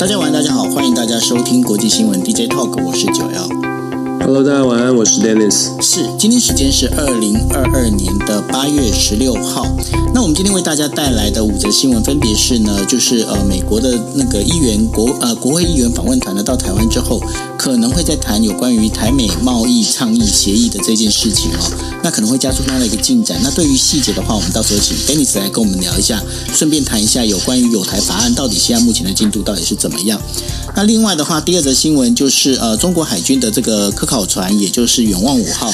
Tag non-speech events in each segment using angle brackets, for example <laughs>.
大家晚安，大家好，欢迎大家收听国际新闻 DJ Talk，我是九幺。Hello，大家晚安，我是 Dennis。是，今天时间是二零二二年的八月十六号。那我们今天为大家带来的五则新闻，分别是呢，就是呃，美国的那个议员国呃国会议员访问团呢到台湾之后，可能会在谈有关于台美贸易倡议协议的这件事情哦。那可能会加速它的一个进展。那对于细节的话，我们到时候请 Dennis 来跟我们聊一下，顺便谈一下有关于友台法案到底现在目前的进度到底是怎么样。那另外的话，第二则新闻就是呃，中国海军的这个科考船，也就是远望五号，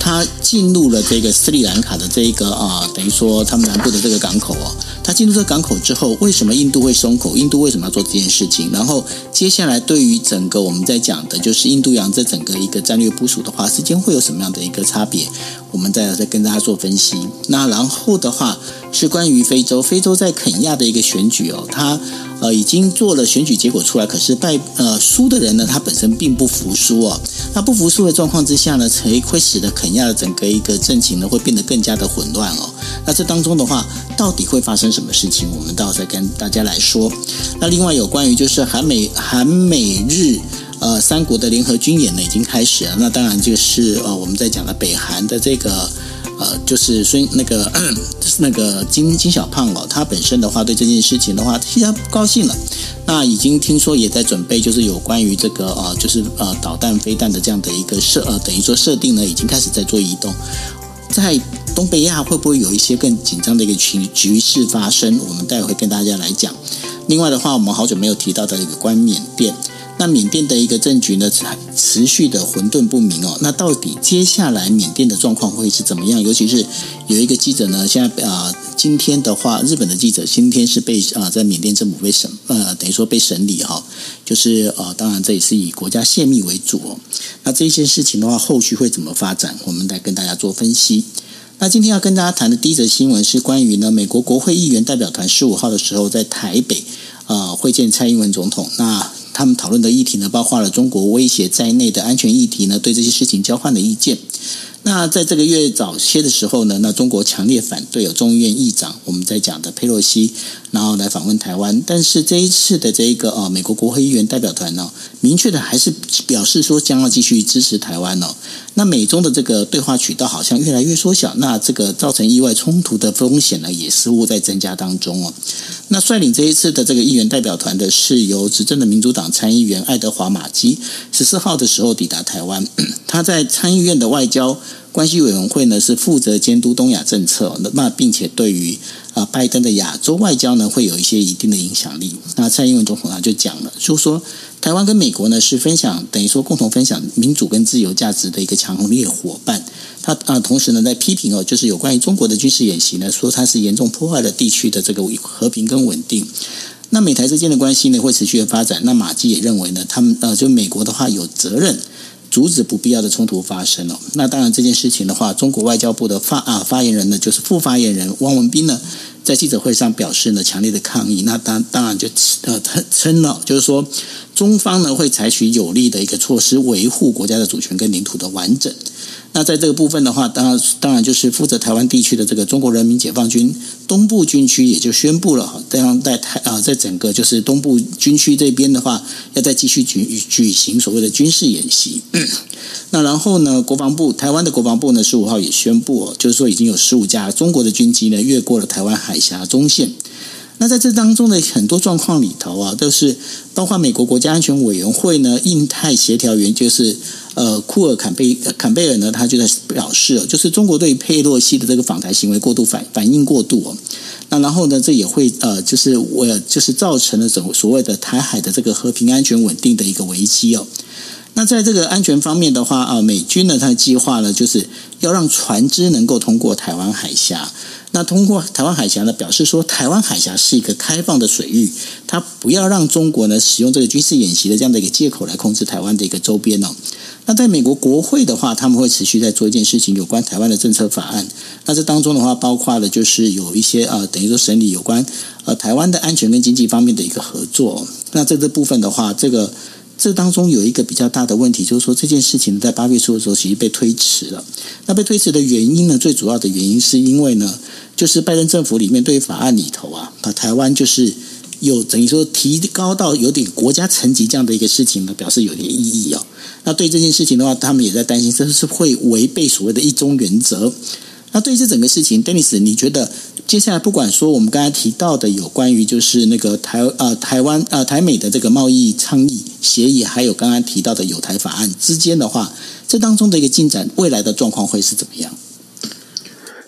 它进入了这个斯里兰卡的这一个啊、等于说他们南部的这个港口哦。它进入这个港口之后，为什么印度会松口？印度为什么要做这件事情？然后接下来对于整个我们在讲的，就是印度洋这整个一个战略部署的话，时间会有什么样的一个差别？我们再再跟大家做分析。那然后的话是关于非洲，非洲在肯亚的一个选举哦，它。呃，已经做了选举结果出来，可是败呃输的人呢，他本身并不服输哦。那不服输的状况之下呢，才会使得肯亚的整个一个政情呢，会变得更加的混乱哦。那这当中的话，到底会发生什么事情？我们到时候再跟大家来说。那另外有关于就是韩美韩美日呃三国的联合军演呢，已经开始了。那当然就是呃我们在讲的北韩的这个。呃，就是孙那个，就是那个金金小胖哦，他本身的话对这件事情的话，非常不高兴了。那已经听说也在准备，就是有关于这个呃，就是呃导弹飞弹的这样的一个设呃，等于说设定呢，已经开始在做移动。在东北亚会不会有一些更紧张的一个局局势发生？我们待会会跟大家来讲。另外的话，我们好久没有提到的一个关缅甸。那缅甸的一个政局呢，持续的混沌不明哦。那到底接下来缅甸的状况会是怎么样？尤其是有一个记者呢，现在啊、呃，今天的话，日本的记者今天是被啊、在缅甸政府被审呃，等于说被审理哈、哦，就是呃，当然这也是以国家泄密为主哦。那这件事情的话，后续会怎么发展？我们来跟大家做分析。那今天要跟大家谈的第一则新闻是关于呢，美国国会议员代表团十五号的时候在台北啊、会见蔡英文总统。那他们讨论的议题呢，包括了中国威胁在内的安全议题呢，对这些事情交换的意见。那在这个月早些的时候呢，那中国强烈反对有众议院议长我们在讲的佩洛西，然后来访问台湾。但是这一次的这一个呃美国国会议员代表团呢，明确的还是表示说将要继续支持台湾哦。那美中的这个对话渠道好像越来越缩小，那这个造成意外冲突的风险呢，也似乎在增加当中哦。那率领这一次的这个议员代表团的是由执政的民主党参议员爱德华马基，十四号的时候抵达台湾，他在参议院的外交关系委员会呢是负责监督东亚政策，那并且对于啊拜登的亚洲外交呢会有一些一定的影响力。那蔡英文总统他就讲了，就说。台湾跟美国呢是分享，等于说共同分享民主跟自由价值的一个强烈伙伴。他啊，同时呢在批评哦，就是有关于中国的军事演习呢，说它是严重破坏了地区的这个和平跟稳定。那美台之间的关系呢会持续的发展。那马基也认为呢，他们呃，就美国的话有责任阻止不必要的冲突发生了。那当然这件事情的话，中国外交部的发啊发言人呢，就是副发言人汪文斌呢。在记者会上表示呢，强烈的抗议。那当当然就呃称了，就是说中方呢会采取有力的一个措施，维护国家的主权跟领土的完整。那在这个部分的话，当然当然就是负责台湾地区的这个中国人民解放军东部军区也就宣布了，这样在台啊，在整个就是东部军区这边的话，要再继续举举行所谓的军事演习。<clears throat> 那然后呢，国防部台湾的国防部呢，十五号也宣布，就是说已经有十五架中国的军机呢越过了台湾海峡中线。那在这当中的很多状况里头啊，都是包括美国国家安全委员会呢，印太协调员就是呃库尔坎贝坎贝尔呢，他就在表示，就是中国对佩洛西的这个访台行为过度反反应过度哦。那然后呢，这也会呃，就是我就是造成了所所谓的台海的这个和平安全稳定的一个危机哦。那在这个安全方面的话啊，美军呢，它的计划呢，就是要让船只能够通过台湾海峡。那通过台湾海峡呢，表示说台湾海峡是一个开放的水域，它不要让中国呢使用这个军事演习的这样的一个借口来控制台湾的一个周边哦。那在美国国会的话，他们会持续在做一件事情，有关台湾的政策法案。那这当中的话，包括了就是有一些呃，等于说审理有关呃台湾的安全跟经济方面的一个合作。那在这部分的话，这个。这当中有一个比较大的问题，就是说这件事情在八月初的时候其实被推迟了。那被推迟的原因呢，最主要的原因是因为呢，就是拜登政府里面对于法案里头啊，把台湾就是有等于说提高到有点国家层级这样的一个事情呢，表示有点意义哦。那对这件事情的话，他们也在担心，这是会违背所谓的一中原则？那对于这整个事情，Dennis，你觉得接下来不管说我们刚才提到的有关于就是那个台呃台湾呃台美的这个贸易倡议协议，还有刚刚提到的有台法案之间的话，这当中的一个进展，未来的状况会是怎么样？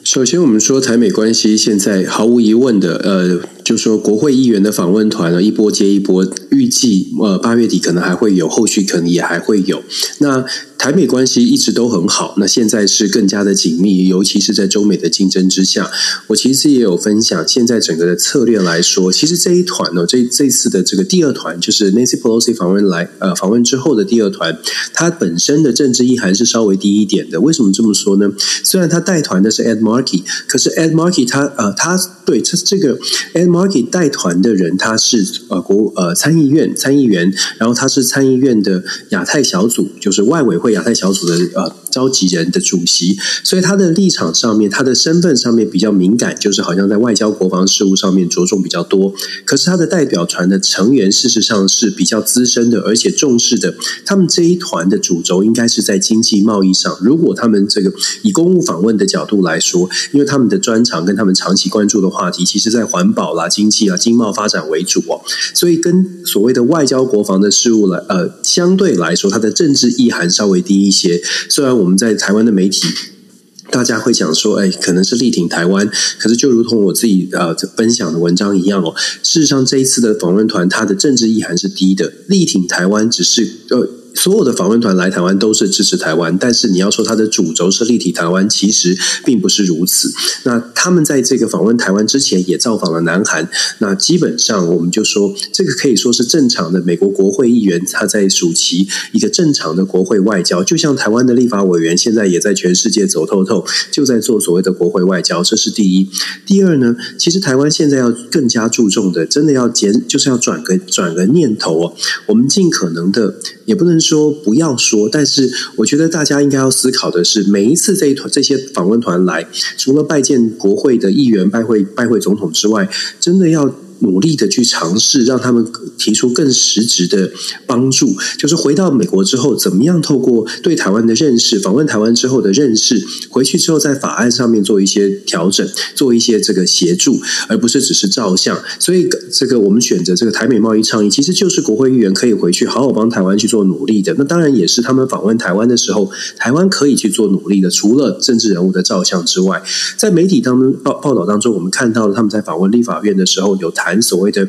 首先，我们说台美关系现在毫无疑问的，呃，就说国会议员的访问团呢，一波接一波，预计呃八月底可能还会有，后续可能也还会有。那台美关系一直都很好，那现在是更加的紧密，尤其是在中美的竞争之下。我其实也有分享，现在整个的策略来说，其实这一团呢，这这次的这个第二团，就是 Nancy Pelosi 访问来呃访问之后的第二团，它本身的政治意涵是稍微低一点的。为什么这么说呢？虽然他带团的是 Ed Markey，可是 Ed Markey 他呃他对这这个 Ed Markey 带团的人，他是呃国呃参议院参议员，然后他是参议院的亚太小组，就是外委会。亚太小组的呃召集人的主席，所以他的立场上面，他的身份上面比较敏感，就是好像在外交国防事务上面着重比较多。可是他的代表团的成员事实上是比较资深的，而且重视的。他们这一团的主轴应该是在经济贸易上。如果他们这个以公务访问的角度来说，因为他们的专长跟他们长期关注的话题，其实在环保啦、经济啊、经贸发展为主哦。所以跟所谓的外交国防的事务来呃相对来说，它的政治意涵稍微。低一些，虽然我们在台湾的媒体，大家会讲说，哎，可能是力挺台湾，可是就如同我自己呃分享的文章一样哦，事实上这一次的访问团，它的政治意涵是低的，力挺台湾只是呃。所有的访问团来台湾都是支持台湾，但是你要说它的主轴是立体台湾，其实并不是如此。那他们在这个访问台湾之前也造访了南韩，那基本上我们就说，这个可以说是正常的美国国会议员他在暑期一个正常的国会外交，就像台湾的立法委员现在也在全世界走透透，就在做所谓的国会外交，这是第一。第二呢，其实台湾现在要更加注重的，真的要减，就是要转个转个念头哦，我们尽可能的。也不能说不要说，但是我觉得大家应该要思考的是，每一次这一团这些访问团来，除了拜见国会的议员、拜会拜会总统之外，真的要。努力的去尝试，让他们提出更实质的帮助，就是回到美国之后，怎么样透过对台湾的认识，访问台湾之后的认识，回去之后在法案上面做一些调整，做一些这个协助，而不是只是照相。所以，这个我们选择这个台美贸易倡议，其实就是国会议员可以回去好好帮台湾去做努力的。那当然也是他们访问台湾的时候，台湾可以去做努力的。除了政治人物的照相之外，在媒体当中报报道当中，我们看到了他们在访问立法院的时候有台。谈所谓的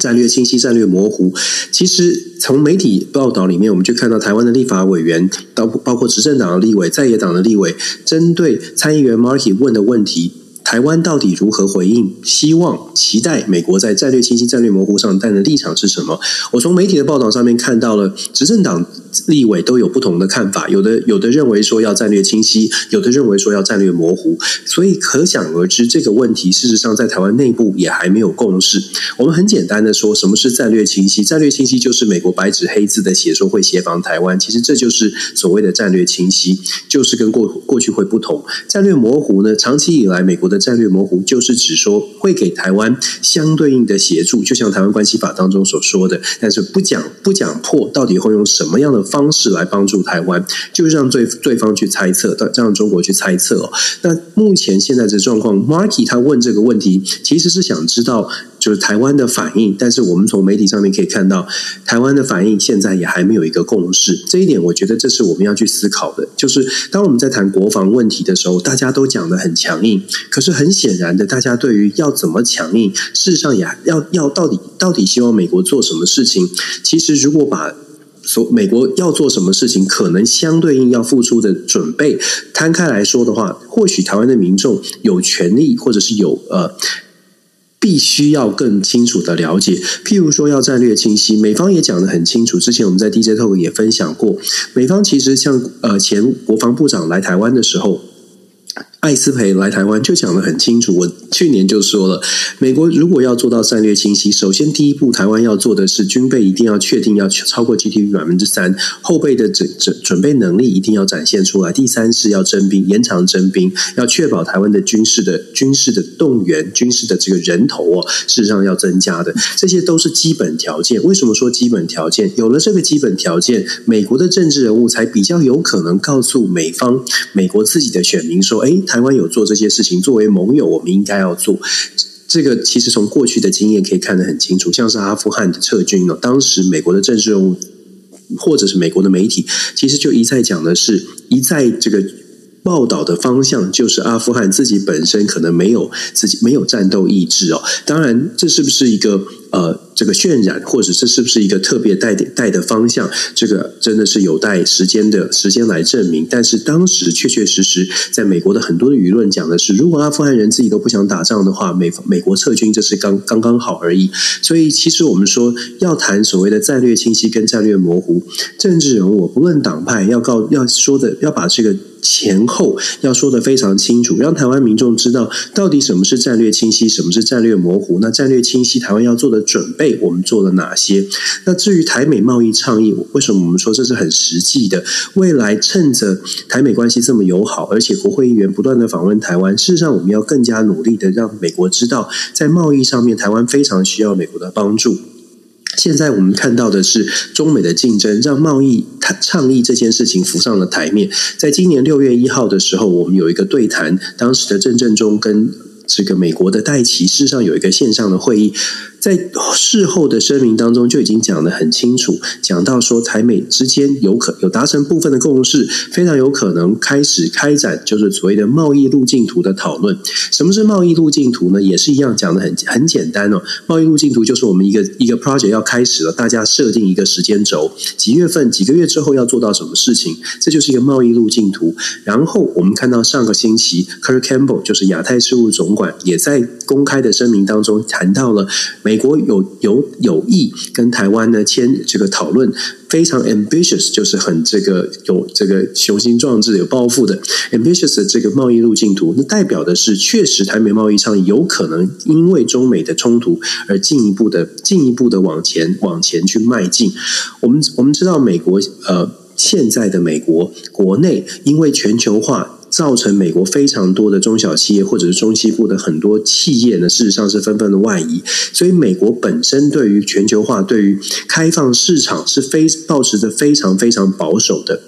战略清晰、战略模糊，其实从媒体报道里面，我们就看到台湾的立法委员，包包括执政党的立委、在野党的立委，针对参议员 Marky 问的问题。台湾到底如何回应？希望期待美国在战略清晰、战略模糊上，但的立场是什么？我从媒体的报道上面看到了，执政党立委都有不同的看法，有的有的认为说要战略清晰，有的认为说要战略模糊，所以可想而知，这个问题事实上在台湾内部也还没有共识。我们很简单的说，什么是战略清晰？战略清晰就是美国白纸黑字的写说会协防台湾，其实这就是所谓的战略清晰，就是跟过过去会不同。战略模糊呢，长期以来美国的战略模糊就是指说会给台湾相对应的协助，就像台湾关系法当中所说的，但是不讲不讲破，到底会用什么样的方式来帮助台湾，就是让对对方去猜测，让中国去猜测。那目前现在这状况，Marky 他问这个问题，其实是想知道。就是台湾的反应，但是我们从媒体上面可以看到，台湾的反应现在也还没有一个共识。这一点，我觉得这是我们要去思考的。就是当我们在谈国防问题的时候，大家都讲得很强硬，可是很显然的，大家对于要怎么强硬，事实上也要要到底到底希望美国做什么事情。其实，如果把所美国要做什么事情，可能相对应要付出的准备摊开来说的话，或许台湾的民众有权利，或者是有呃。必须要更清楚的了解，譬如说要战略清晰，美方也讲得很清楚。之前我们在 DJ Talk 也分享过，美方其实像呃前国防部长来台湾的时候。艾斯培来台湾就讲得很清楚，我去年就说了，美国如果要做到战略清晰，首先第一步，台湾要做的是军备一定要确定要超过 GDP 百分之三，后备的准准准备能力一定要展现出来。第三是要征兵，延长征兵，要确保台湾的军事的军事的动员、军事的这个人头哦，事实上要增加的，这些都是基本条件。为什么说基本条件？有了这个基本条件，美国的政治人物才比较有可能告诉美方、美国自己的选民说：“哎。”台湾有做这些事情，作为盟友，我们应该要做。这个其实从过去的经验可以看得很清楚，像是阿富汗的撤军呢，当时美国的政治人物或者是美国的媒体，其实就一再讲的是，一再这个报道的方向就是阿富汗自己本身可能没有自己没有战斗意志哦。当然，这是不是一个？呃，这个渲染，或者这是不是一个特别带点带的方向？这个真的是有待时间的时间来证明。但是当时确确实实，在美国的很多的舆论讲的是，如果阿富汗人自己都不想打仗的话，美美国撤军这是刚刚刚好而已。所以，其实我们说要谈所谓的战略清晰跟战略模糊，政治人物不论党派要告要说的，要把这个前后要说得非常清楚，让台湾民众知道到底什么是战略清晰，什么是战略模糊。那战略清晰，台湾要做的。准备我们做了哪些？那至于台美贸易倡议，为什么我们说这是很实际的？未来趁着台美关系这么友好，而且国会议员不断的访问台湾，事实上我们要更加努力的让美国知道，在贸易上面，台湾非常需要美国的帮助。现在我们看到的是中美的竞争，让贸易倡议这件事情浮上了台面。在今年六月一号的时候，我们有一个对谈，当时的郑振中跟这个美国的戴奇，事实上有一个线上的会议。在事后的声明当中就已经讲得很清楚，讲到说台美之间有可有达成部分的共识，非常有可能开始开展就是所谓的贸易路径图的讨论。什么是贸易路径图呢？也是一样讲得很很简单哦。贸易路径图就是我们一个一个 project 要开始了，大家设定一个时间轴，几月份几个月之后要做到什么事情，这就是一个贸易路径图。然后我们看到上个星期，Kurt Campbell 就是亚太事务总管也在公开的声明当中谈到了。美国有有有意跟台湾呢签这个讨论，非常 ambitious，就是很这个有这个雄心壮志、有抱负的 ambitious 的这个贸易路径图，那代表的是确实台美贸易上有可能因为中美的冲突而进一步的进一步的往前往前去迈进。我们我们知道美国呃现在的美国国内因为全球化。造成美国非常多的中小企业或者是中西部的很多企业呢，事实上是纷纷的外移，所以美国本身对于全球化、对于开放市场是非抱持着非常非常保守的。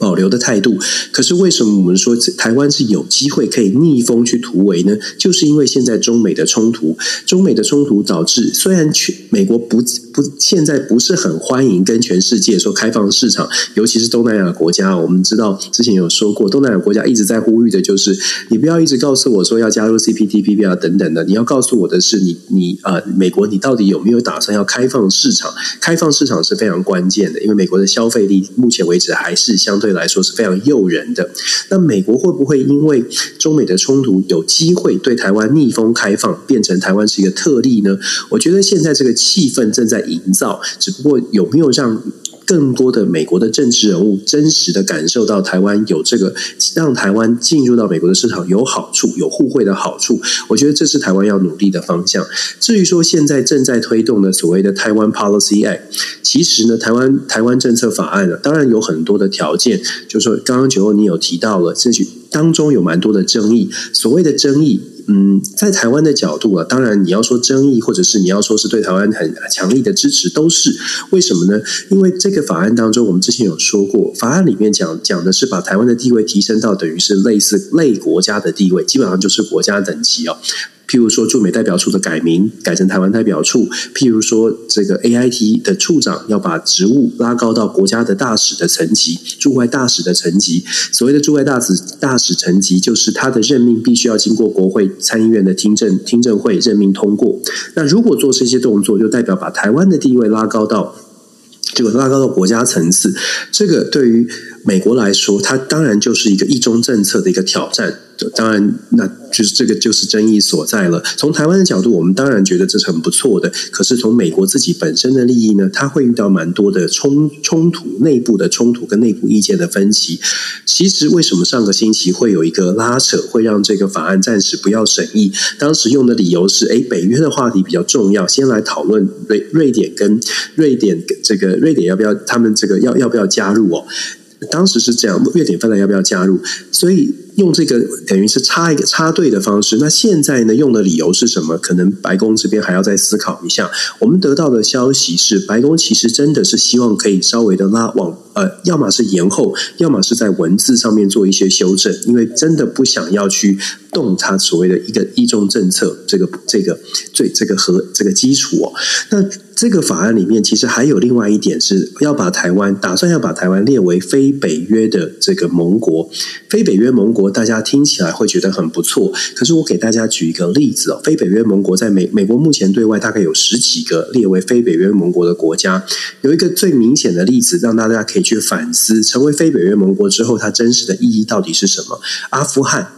保留的态度，可是为什么我们说台湾是有机会可以逆风去突围呢？就是因为现在中美的冲突，中美的冲突导致虽然全美国不不现在不是很欢迎跟全世界说开放市场，尤其是东南亚国家，我们知道之前有说过，东南亚国家一直在呼吁的就是你不要一直告诉我说要加入 CPTPP 啊等等的，你要告诉我的是你你啊、美国你到底有没有打算要开放市场？开放市场是非常关键的，因为美国的消费力目前为止还是相。对来说是非常诱人的。那美国会不会因为中美的冲突有机会对台湾逆风开放，变成台湾是一个特例呢？我觉得现在这个气氛正在营造，只不过有没有让更多的美国的政治人物真实的感受到台湾有这个让台湾进入到美国的市场有好处、有互惠的好处？我觉得这是台湾要努力的方向。至于说现在正在推动的所谓的台湾 Policy Act，其实呢，台湾台湾政策法案呢，当然有很多的条件，就是说刚刚九欧你有提到了，这当中有蛮多的争议。所谓的争议。嗯，在台湾的角度啊，当然你要说争议，或者是你要说是对台湾很强力的支持，都是为什么呢？因为这个法案当中，我们之前有说过，法案里面讲讲的是把台湾的地位提升到等于是类似类国家的地位，基本上就是国家等级哦。譬如说驻美代表处的改名改成台湾代表处，譬如说这个 AIT 的处长要把职务拉高到国家的大使的层级，驻外大使的层级。所谓的驻外大使大使层级，就是他的任命必须要经过国会参议院的听证听证会任命通过。那如果做这些动作，就代表把台湾的地位拉高到就拉高到国家层次。这个对于美国来说，它当然就是一个一中政策的一个挑战。当然，那就是这个就是争议所在了。从台湾的角度，我们当然觉得这是很不错的。可是从美国自己本身的利益呢，它会遇到蛮多的冲冲突，内部的冲突跟内部意见的分歧。其实为什么上个星期会有一个拉扯，会让这个法案暂时不要审议？当时用的理由是：哎，北约的话题比较重要，先来讨论瑞瑞典跟瑞典这个瑞典要不要他们这个要要不要加入哦？当时是这样，瑞典芬兰要不要加入？所以。用这个等于是插一个插队的方式。那现在呢，用的理由是什么？可能白宫这边还要再思考一下。我们得到的消息是，白宫其实真的是希望可以稍微的拉往呃，要么是延后，要么是在文字上面做一些修正，因为真的不想要去动它所谓的一个一中政策这个这个最这个和这个基础哦。那这个法案里面其实还有另外一点是要把台湾打算要把台湾列为非北约的这个盟国，非北约盟国。大家听起来会觉得很不错，可是我给大家举一个例子哦，非北约盟国在美美国目前对外大概有十几个列为非北约盟国的国家，有一个最明显的例子让大家可以去反思，成为非北约盟国之后，它真实的意义到底是什么？阿富汗，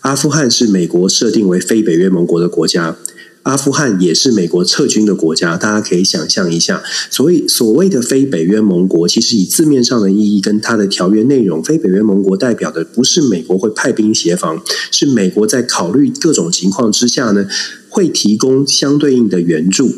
阿富汗是美国设定为非北约盟国的国家。阿富汗也是美国撤军的国家，大家可以想象一下。所谓所谓的非北约盟国，其实以字面上的意义跟它的条约内容，非北约盟国代表的不是美国会派兵协防，是美国在考虑各种情况之下呢，会提供相对应的援助，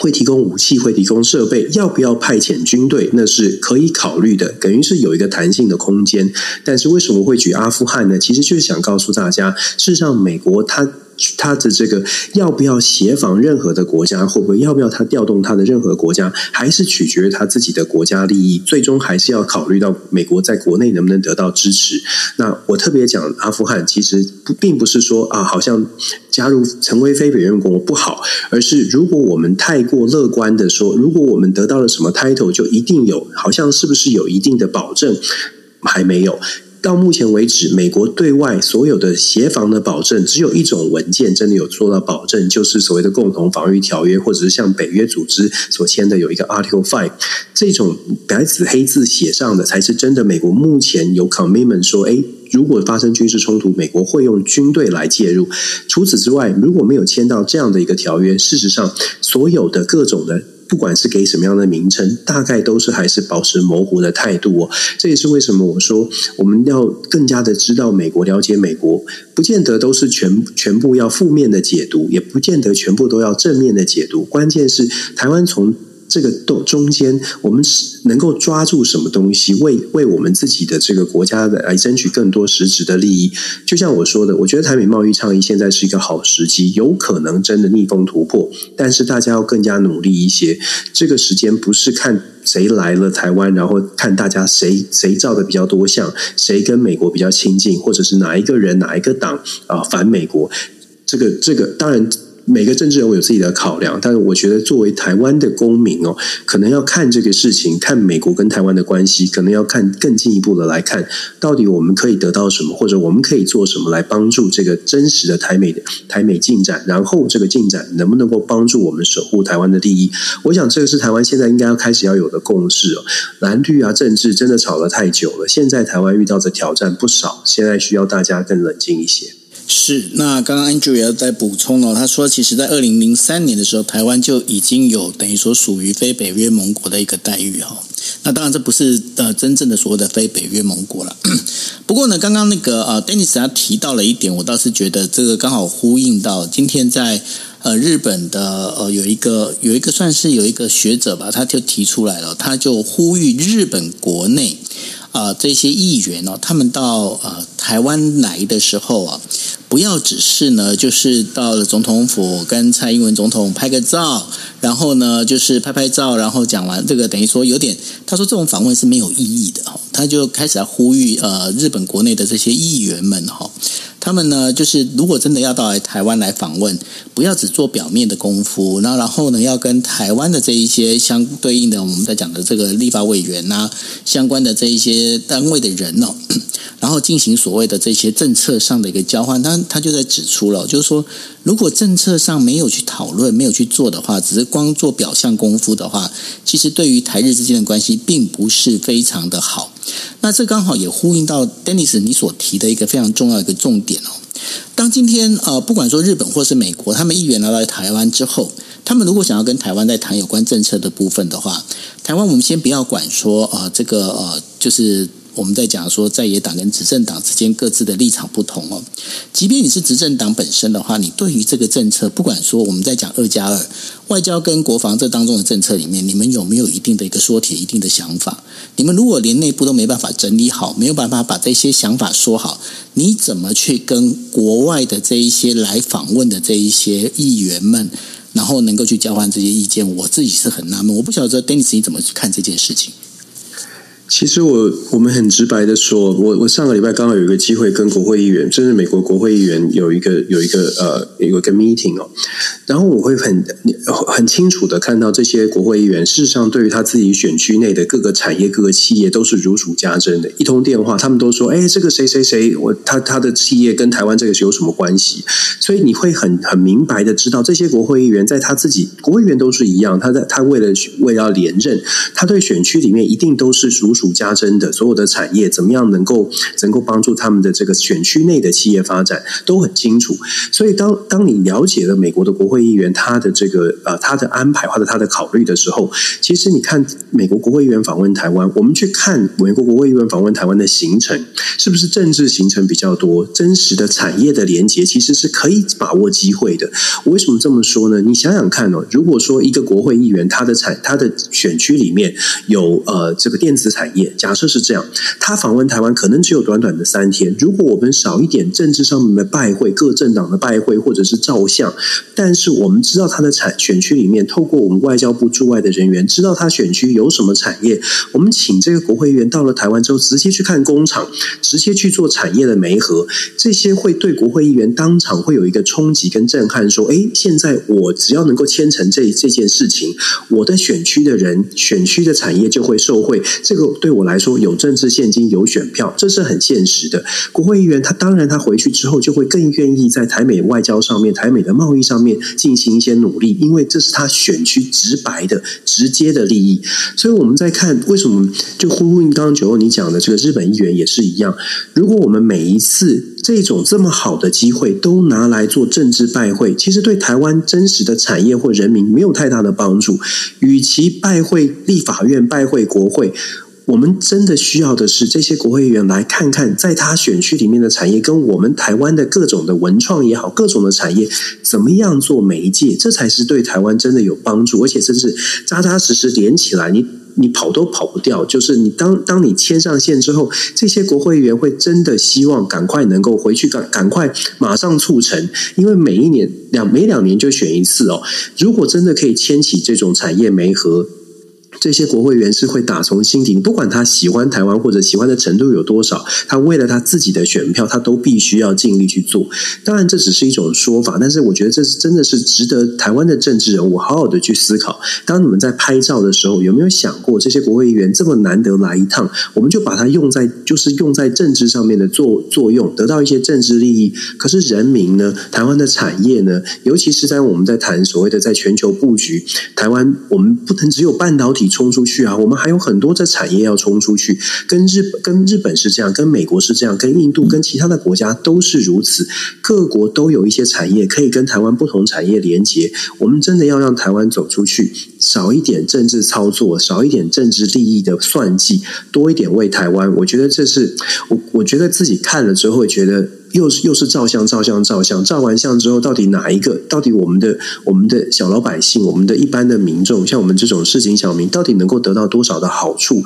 会提供武器，会提供设备，要不要派遣军队，那是可以考虑的，等于是有一个弹性的空间。但是为什么会举阿富汗呢？其实就是想告诉大家，事实上美国它。他的这个要不要协防任何的国家，会不会要不要他调动他的任何国家，还是取决于他自己的国家利益。最终还是要考虑到美国在国内能不能得到支持。那我特别讲阿富汗，其实不并不是说啊，好像加入成为非北约国不好，而是如果我们太过乐观的说，如果我们得到了什么 title，就一定有，好像是不是有一定的保证？还没有。到目前为止，美国对外所有的协防的保证，只有一种文件真的有做到保证，就是所谓的共同防御条约，或者是像北约组织所签的有一个 Article Five，这种白纸黑字写上的，才是真的。美国目前有 commitment 说，诶，如果发生军事冲突，美国会用军队来介入。除此之外，如果没有签到这样的一个条约，事实上所有的各种的。不管是给什么样的名称，大概都是还是保持模糊的态度哦。这也是为什么我说我们要更加的知道美国，了解美国，不见得都是全全部要负面的解读，也不见得全部都要正面的解读。关键是台湾从。这个中中间，我们是能够抓住什么东西，为为我们自己的这个国家的来争取更多实质的利益。就像我说的，我觉得台美贸易倡议现在是一个好时机，有可能真的逆风突破。但是大家要更加努力一些。这个时间不是看谁来了台湾，然后看大家谁谁照的比较多像，谁跟美国比较亲近，或者是哪一个人哪一个党啊反美国。这个这个当然。每个政治人物有自己的考量，但是我觉得作为台湾的公民哦，可能要看这个事情，看美国跟台湾的关系，可能要看更进一步的来看，到底我们可以得到什么，或者我们可以做什么来帮助这个真实的台美的台美进展，然后这个进展能不能够帮助我们守护台湾的利益？我想这个是台湾现在应该要开始要有的共识哦。蓝绿啊，政治真的吵了太久了，现在台湾遇到的挑战不少，现在需要大家更冷静一些。是，那刚刚 Andrew 也要再补充了。他说，其实，在二零零三年的时候，台湾就已经有等于说属于非北约盟国的一个待遇哈。那当然，这不是呃真正的所谓的非北约盟国了。<clears throat> 不过呢，刚刚那个呃，Dennis 他提到了一点，我倒是觉得这个刚好呼应到今天在呃日本的呃有一个有一个算是有一个学者吧，他就提出来了，他就呼吁日本国内啊、这些议员哦，他们到呃台湾来的时候啊。不要只是呢，就是到了总统府跟蔡英文总统拍个照，然后呢，就是拍拍照，然后讲完这个，等于说有点，他说这种访问是没有意义的哈，他就开始来呼吁呃日本国内的这些议员们哈。他们呢，就是如果真的要到来台湾来访问，不要只做表面的功夫，然后然后呢，要跟台湾的这一些相对应的我们在讲的这个立法委员呐，相关的这一些单位的人哦，<clears throat> 然后进行所谓的这些政策上的一个交换。他他就在指出了，就是说，如果政策上没有去讨论、没有去做的话，只是光做表象功夫的话，其实对于台日之间的关系并不是非常的好。那这刚好也呼应到 Dennis 你所提的一个非常重要一个重点哦。当今天呃，不管说日本或是美国，他们议员来到台湾之后，他们如果想要跟台湾在谈有关政策的部分的话，台湾我们先不要管说呃，这个呃，就是。我们在讲说，在野党跟执政党之间各自的立场不同哦。即便你是执政党本身的话，你对于这个政策，不管说我们在讲二加二外交跟国防这当中的政策里面，你们有没有一定的一个说铁、一定的想法？你们如果连内部都没办法整理好，没有办法把这些想法说好，你怎么去跟国外的这一些来访问的这一些议员们，然后能够去交换这些意见？我自己是很纳闷，我不晓得 Dennis 你怎么去看这件事情？其实我我们很直白的说，我我上个礼拜刚好有一个机会跟国会议员，甚至美国国会议员有一个有一个呃有一个 meeting 哦，然后我会很很清楚的看到这些国会议员，事实上对于他自己选区内的各个产业、各个企业都是如数家珍的。一通电话，他们都说：“哎，这个谁谁谁，我他他的企业跟台湾这个是有什么关系？”所以你会很很明白的知道，这些国会议员在他自己国会议员都是一样，他在他为了为了连任，他对选区里面一定都是如。属家珍的所有的产业怎么样能够能够帮助他们的这个选区内的企业发展都很清楚，所以当当你了解了美国的国会议员他的这个呃他的安排或者他的考虑的时候，其实你看美国国会议员访问台湾，我们去看美国国会议员访问台湾的行程，是不是政治行程比较多？真实的产业的连接其实是可以把握机会的。为什么这么说呢？你想想看哦，如果说一个国会议员他的产他的选区里面有呃这个电子产。也假设是这样，他访问台湾可能只有短短的三天。如果我们少一点政治上面的拜会，各政党的拜会或者是照相，但是我们知道他的产选区里面，透过我们外交部驻外的人员，知道他选区有什么产业。我们请这个国会议员到了台湾之后，直接去看工厂，直接去做产业的媒合，这些会对国会议员当场会有一个冲击跟震撼。说，哎，现在我只要能够签成这这件事情，我的选区的人，选区的产业就会受惠。这个。对我来说，有政治现金，有选票，这是很现实的。国会议员他当然他回去之后就会更愿意在台美外交上面、台美的贸易上面进行一些努力，因为这是他选区直白的、直接的利益。所以我们在看为什么就呼应刚刚九欧你讲的这个日本议员也是一样。如果我们每一次这种这么好的机会都拿来做政治拜会，其实对台湾真实的产业或人民没有太大的帮助。与其拜会立法院、拜会国会。我们真的需要的是这些国会议员来看看，在他选区里面的产业跟我们台湾的各种的文创也好，各种的产业怎么样做媒介，这才是对台湾真的有帮助，而且这是扎扎实实连起来，你你跑都跑不掉。就是你当当你牵上线之后，这些国会议员会真的希望赶快能够回去赶赶快马上促成，因为每一年两每两年就选一次哦。如果真的可以牵起这种产业媒合。这些国会议员是会打从心底，不管他喜欢台湾或者喜欢的程度有多少，他为了他自己的选票，他都必须要尽力去做。当然，这只是一种说法，但是我觉得这是真的是值得台湾的政治人物好好的去思考。当你们在拍照的时候，有没有想过这些国会议员这么难得来一趟，我们就把它用在就是用在政治上面的作作用，得到一些政治利益。可是人民呢？台湾的产业呢？尤其是在我们在谈所谓的在全球布局，台湾我们不能只有半导体。冲出去啊！我们还有很多的产业要冲出去，跟日本、跟日本是这样，跟美国是这样，跟印度、跟其他的国家都是如此。各国都有一些产业可以跟台湾不同产业连接。我们真的要让台湾走出去，少一点政治操作，少一点政治利益的算计，多一点为台湾。我觉得这是我，我觉得自己看了之后会觉得。又是又是照相，照相，照相，照完相之后，到底哪一个？到底我们的我们的小老百姓，我们的一般的民众，像我们这种市井小民，到底能够得到多少的好处？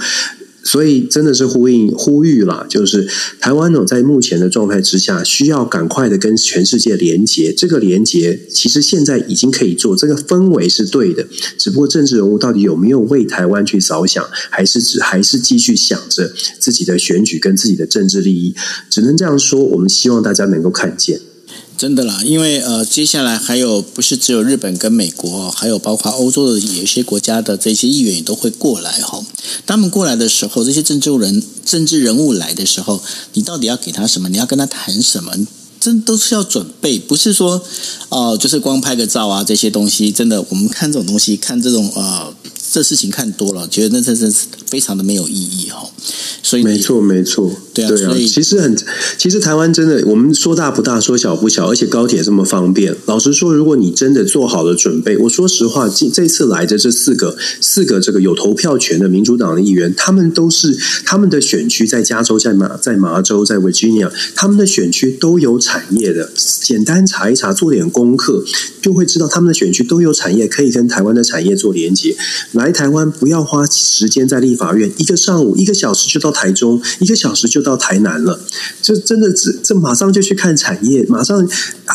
所以真的是呼应呼吁啦，就是台湾呢，在目前的状态之下，需要赶快的跟全世界连接。这个连接其实现在已经可以做，这个氛围是对的。只不过政治人物到底有没有为台湾去着想，还是只还是继续想着自己的选举跟自己的政治利益？只能这样说。我们希望大家能够看见。真的啦，因为呃，接下来还有不是只有日本跟美国，还有包括欧洲的有一些国家的这些议员也都会过来哈。他们过来的时候，这些政治人政治人物来的时候，你到底要给他什么？你要跟他谈什么？真都是要准备，不是说哦、就是光拍个照啊，这些东西真的，我们看这种东西，看这种呃。这事情看多了，觉得那真是非常的没有意义哈。所以没错没错，对啊，对啊，其实很，其实台湾真的，我们说大不大，说小不小，而且高铁这么方便。老实说，如果你真的做好了准备，我说实话，这这次来的这四个四个这个有投票权的民主党的议员，他们都是他们的选区在加州、在马在麻州、在 Virginia，他们的选区都有产业的。简单查一查，做点功课，就会知道他们的选区都有产业，可以跟台湾的产业做连接。来来台湾不要花时间在立法院，一个上午一个小时就到。台中一个小时就到台南了，这真的这这马上就去看产业，马上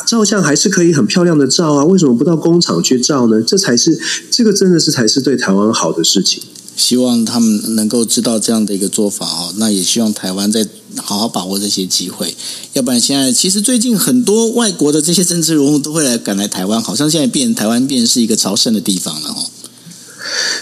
照相还是可以很漂亮的照啊！为什么不到工厂去照呢？这才是这个真的是才是对台湾好的事情。希望他们能够知道这样的一个做法哦，那也希望台湾再好好把握这些机会，要不然现在其实最近很多外国的这些政治人物都会来赶来台湾，好像现在变台湾变是一个朝圣的地方了哦。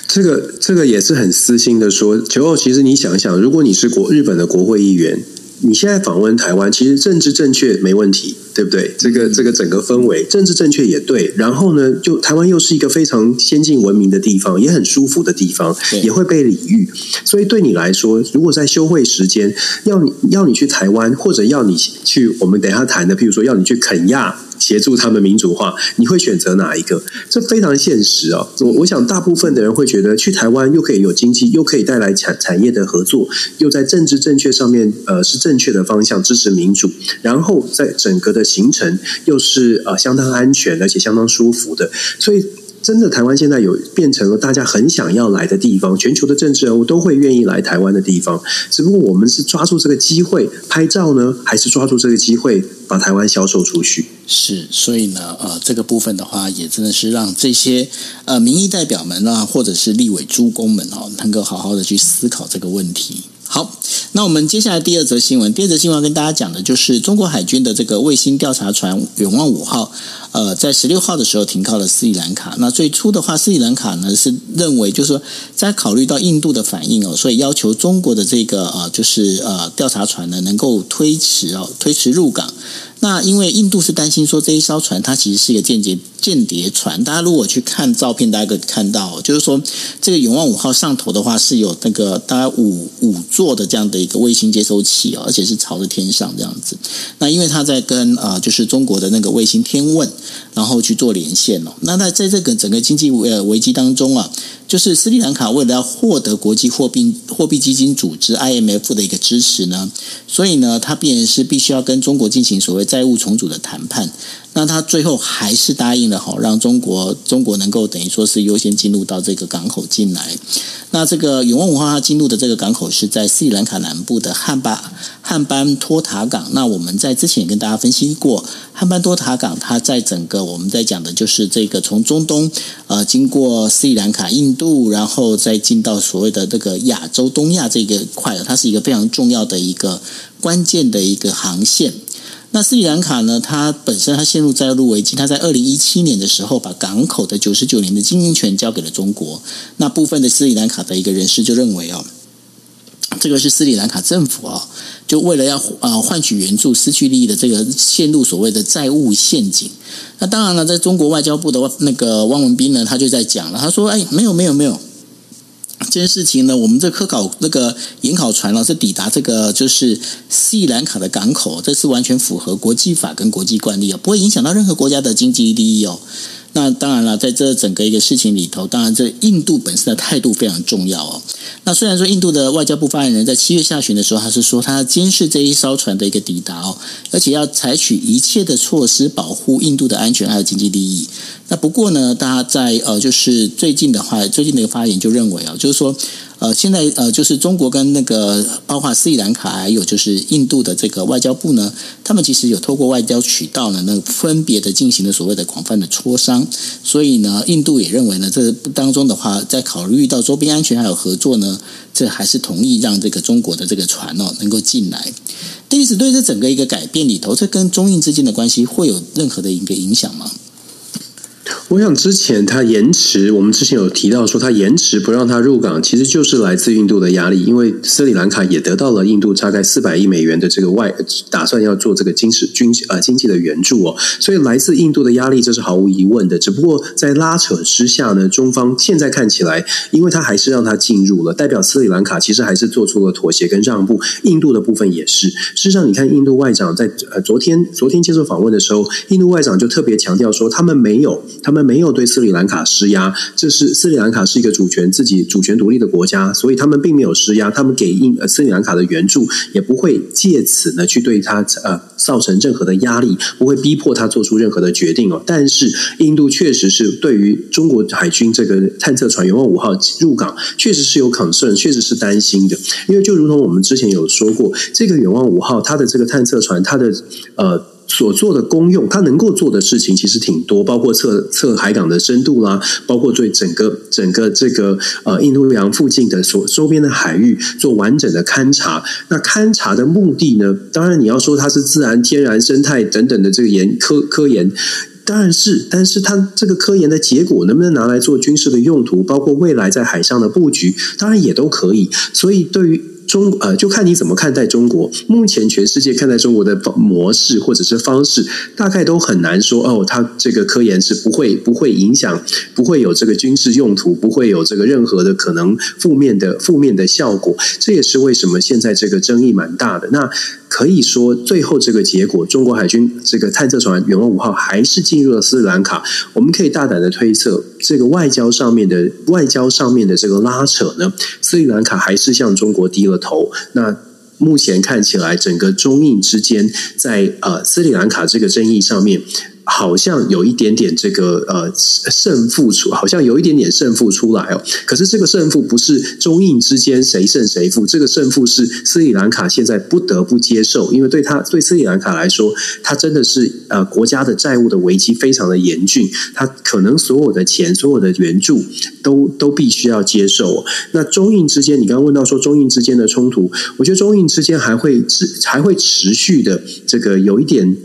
这个这个也是很私心的说，九号，其实你想想，如果你是国日本的国会议员，你现在访问台湾，其实政治正确没问题，对不对？这个这个整个氛围，政治正确也对。然后呢，就台湾又是一个非常先进文明的地方，也很舒服的地方，也会被礼遇。所以对你来说，如果在休会时间要你要你去台湾，或者要你去，我们等一下谈的，譬如说要你去肯亚。协助他们民主化，你会选择哪一个？这非常现实哦。我我想，大部分的人会觉得去台湾又可以有经济，又可以带来产产业的合作，又在政治正确上面呃是正确的方向，支持民主，然后在整个的行程又是呃相当安全而且相当舒服的，所以。真的，台湾现在有变成了大家很想要来的地方，全球的政治人物都会愿意来台湾的地方。只不过我们是抓住这个机会拍照呢，还是抓住这个机会把台湾销售出去？是，所以呢，呃，这个部分的话，也真的是让这些呃民意代表们啊，或者是立委诸公们哦，能够好好的去思考这个问题。好，那我们接下来第二则新闻，第二则新闻要跟大家讲的就是中国海军的这个卫星调查船“远望五号”，呃，在十六号的时候停靠了斯里兰卡。那最初的话，斯里兰卡呢是认为，就是说在考虑到印度的反应哦，所以要求中国的这个呃，就是呃调查船呢能够推迟哦，推迟入港。那因为印度是担心说这一艘船它其实是一个间谍间谍船，大家如果去看照片，大家可以看到，就是说这个永旺五号上头的话是有那个大概五五座的这样的一个卫星接收器哦，而且是朝着天上这样子。那因为它在跟呃就是中国的那个卫星天问，然后去做连线哦。那在在这个整个经济呃危机当中啊。就是斯里兰卡为了要获得国际货币货币基金组织 IMF 的一个支持呢，所以呢，他必然是必须要跟中国进行所谓债务重组的谈判。那他最后还是答应了，好让中国中国能够等于说是优先进入到这个港口进来。那这个永旺文化它进入的这个港口是在斯里兰卡南部的汉巴汉班托塔港。那我们在之前也跟大家分析过，汉班托塔港它在整个我们在讲的就是这个从中东呃经过斯里兰卡、印度，然后再进到所谓的这个亚洲东亚这个块，它是一个非常重要的一个关键的一个航线。那斯里兰卡呢？它本身它陷入债务危机，它在二零一七年的时候把港口的九十九年的经营权交给了中国。那部分的斯里兰卡的一个人士就认为哦，这个是斯里兰卡政府啊，就为了要啊换取援助，失去利益的这个陷入所谓的债务陷阱。那当然了，在中国外交部的那个汪文斌呢，他就在讲了，他说：“哎，没有，没有，没有。”这件事情呢，我们这科考那个研考船呢，是抵达这个就是斯里兰卡的港口，这是完全符合国际法跟国际惯例哦，不会影响到任何国家的经济利益哦。那当然了，在这整个一个事情里头，当然这印度本身的态度非常重要哦。那虽然说印度的外交部发言人在七月下旬的时候，他是说他监视这一艘船的一个抵达哦，而且要采取一切的措施保护印度的安全还有经济利益。那不过呢，大家在呃，就是最近的话，最近的一个发言就认为啊，就是说。呃，现在呃，就是中国跟那个包括斯里兰卡还有就是印度的这个外交部呢，他们其实有透过外交渠道呢，那分别的进行了所谓的广泛的磋商。所以呢，印度也认为呢，这当中的话，在考虑到周边安全还有合作呢，这还是同意让这个中国的这个船哦能够进来。因此，对这整个一个改变里头，这跟中印之间的关系会有任何的一个影响吗？我想之前他延迟，我们之前有提到说他延迟不让他入港，其实就是来自印度的压力，因为斯里兰卡也得到了印度大概四百亿美元的这个外打算要做这个军事军呃经济的援助哦，所以来自印度的压力这是毫无疑问的。只不过在拉扯之下呢，中方现在看起来，因为他还是让他进入了，代表斯里兰卡其实还是做出了妥协跟让步，印度的部分也是。事实上，你看印度外长在呃昨天昨天接受访问的时候，印度外长就特别强调说，他们没有他们。没有对斯里兰卡施压，这是斯里兰卡是一个主权自己主权独立的国家，所以他们并没有施压，他们给印呃斯里兰卡的援助也不会借此呢去对他呃造成任何的压力，不会逼迫他做出任何的决定哦。但是印度确实是对于中国海军这个探测船“远望五号”入港，确实是有 concern，确实是担心的，因为就如同我们之前有说过，这个“远望五号”它的这个探测船，它的呃。所做的功用，它能够做的事情其实挺多，包括测测海港的深度啦，包括对整个整个这个呃印度洋附近的所周边的海域做完整的勘察。那勘察的目的呢，当然你要说它是自然、天然、生态等等的这个研科科研，当然是，但是它这个科研的结果能不能拿来做军事的用途，包括未来在海上的布局，当然也都可以。所以对于中呃，就看你怎么看待中国。目前全世界看待中国的模式或者是方式，大概都很难说哦，它这个科研是不会不会影响，不会有这个军事用途，不会有这个任何的可能负面的负面的效果。这也是为什么现在这个争议蛮大的。那。可以说，最后这个结果，中国海军这个探测船“远望五号”还是进入了斯里兰卡。我们可以大胆的推测，这个外交上面的外交上面的这个拉扯呢，斯里兰卡还是向中国低了头。那目前看起来，整个中印之间在呃斯里兰卡这个争议上面。好像有一点点这个呃胜负出，好像有一点点胜负出来哦。可是这个胜负不是中印之间谁胜谁负，这个胜负是斯里兰卡现在不得不接受，因为对他对斯里兰卡来说，他真的是呃国家的债务的危机非常的严峻，他可能所有的钱、所有的援助都都必须要接受。哦那中印之间，你刚刚问到说中印之间的冲突，我觉得中印之间还会持还会持续的这个有一点。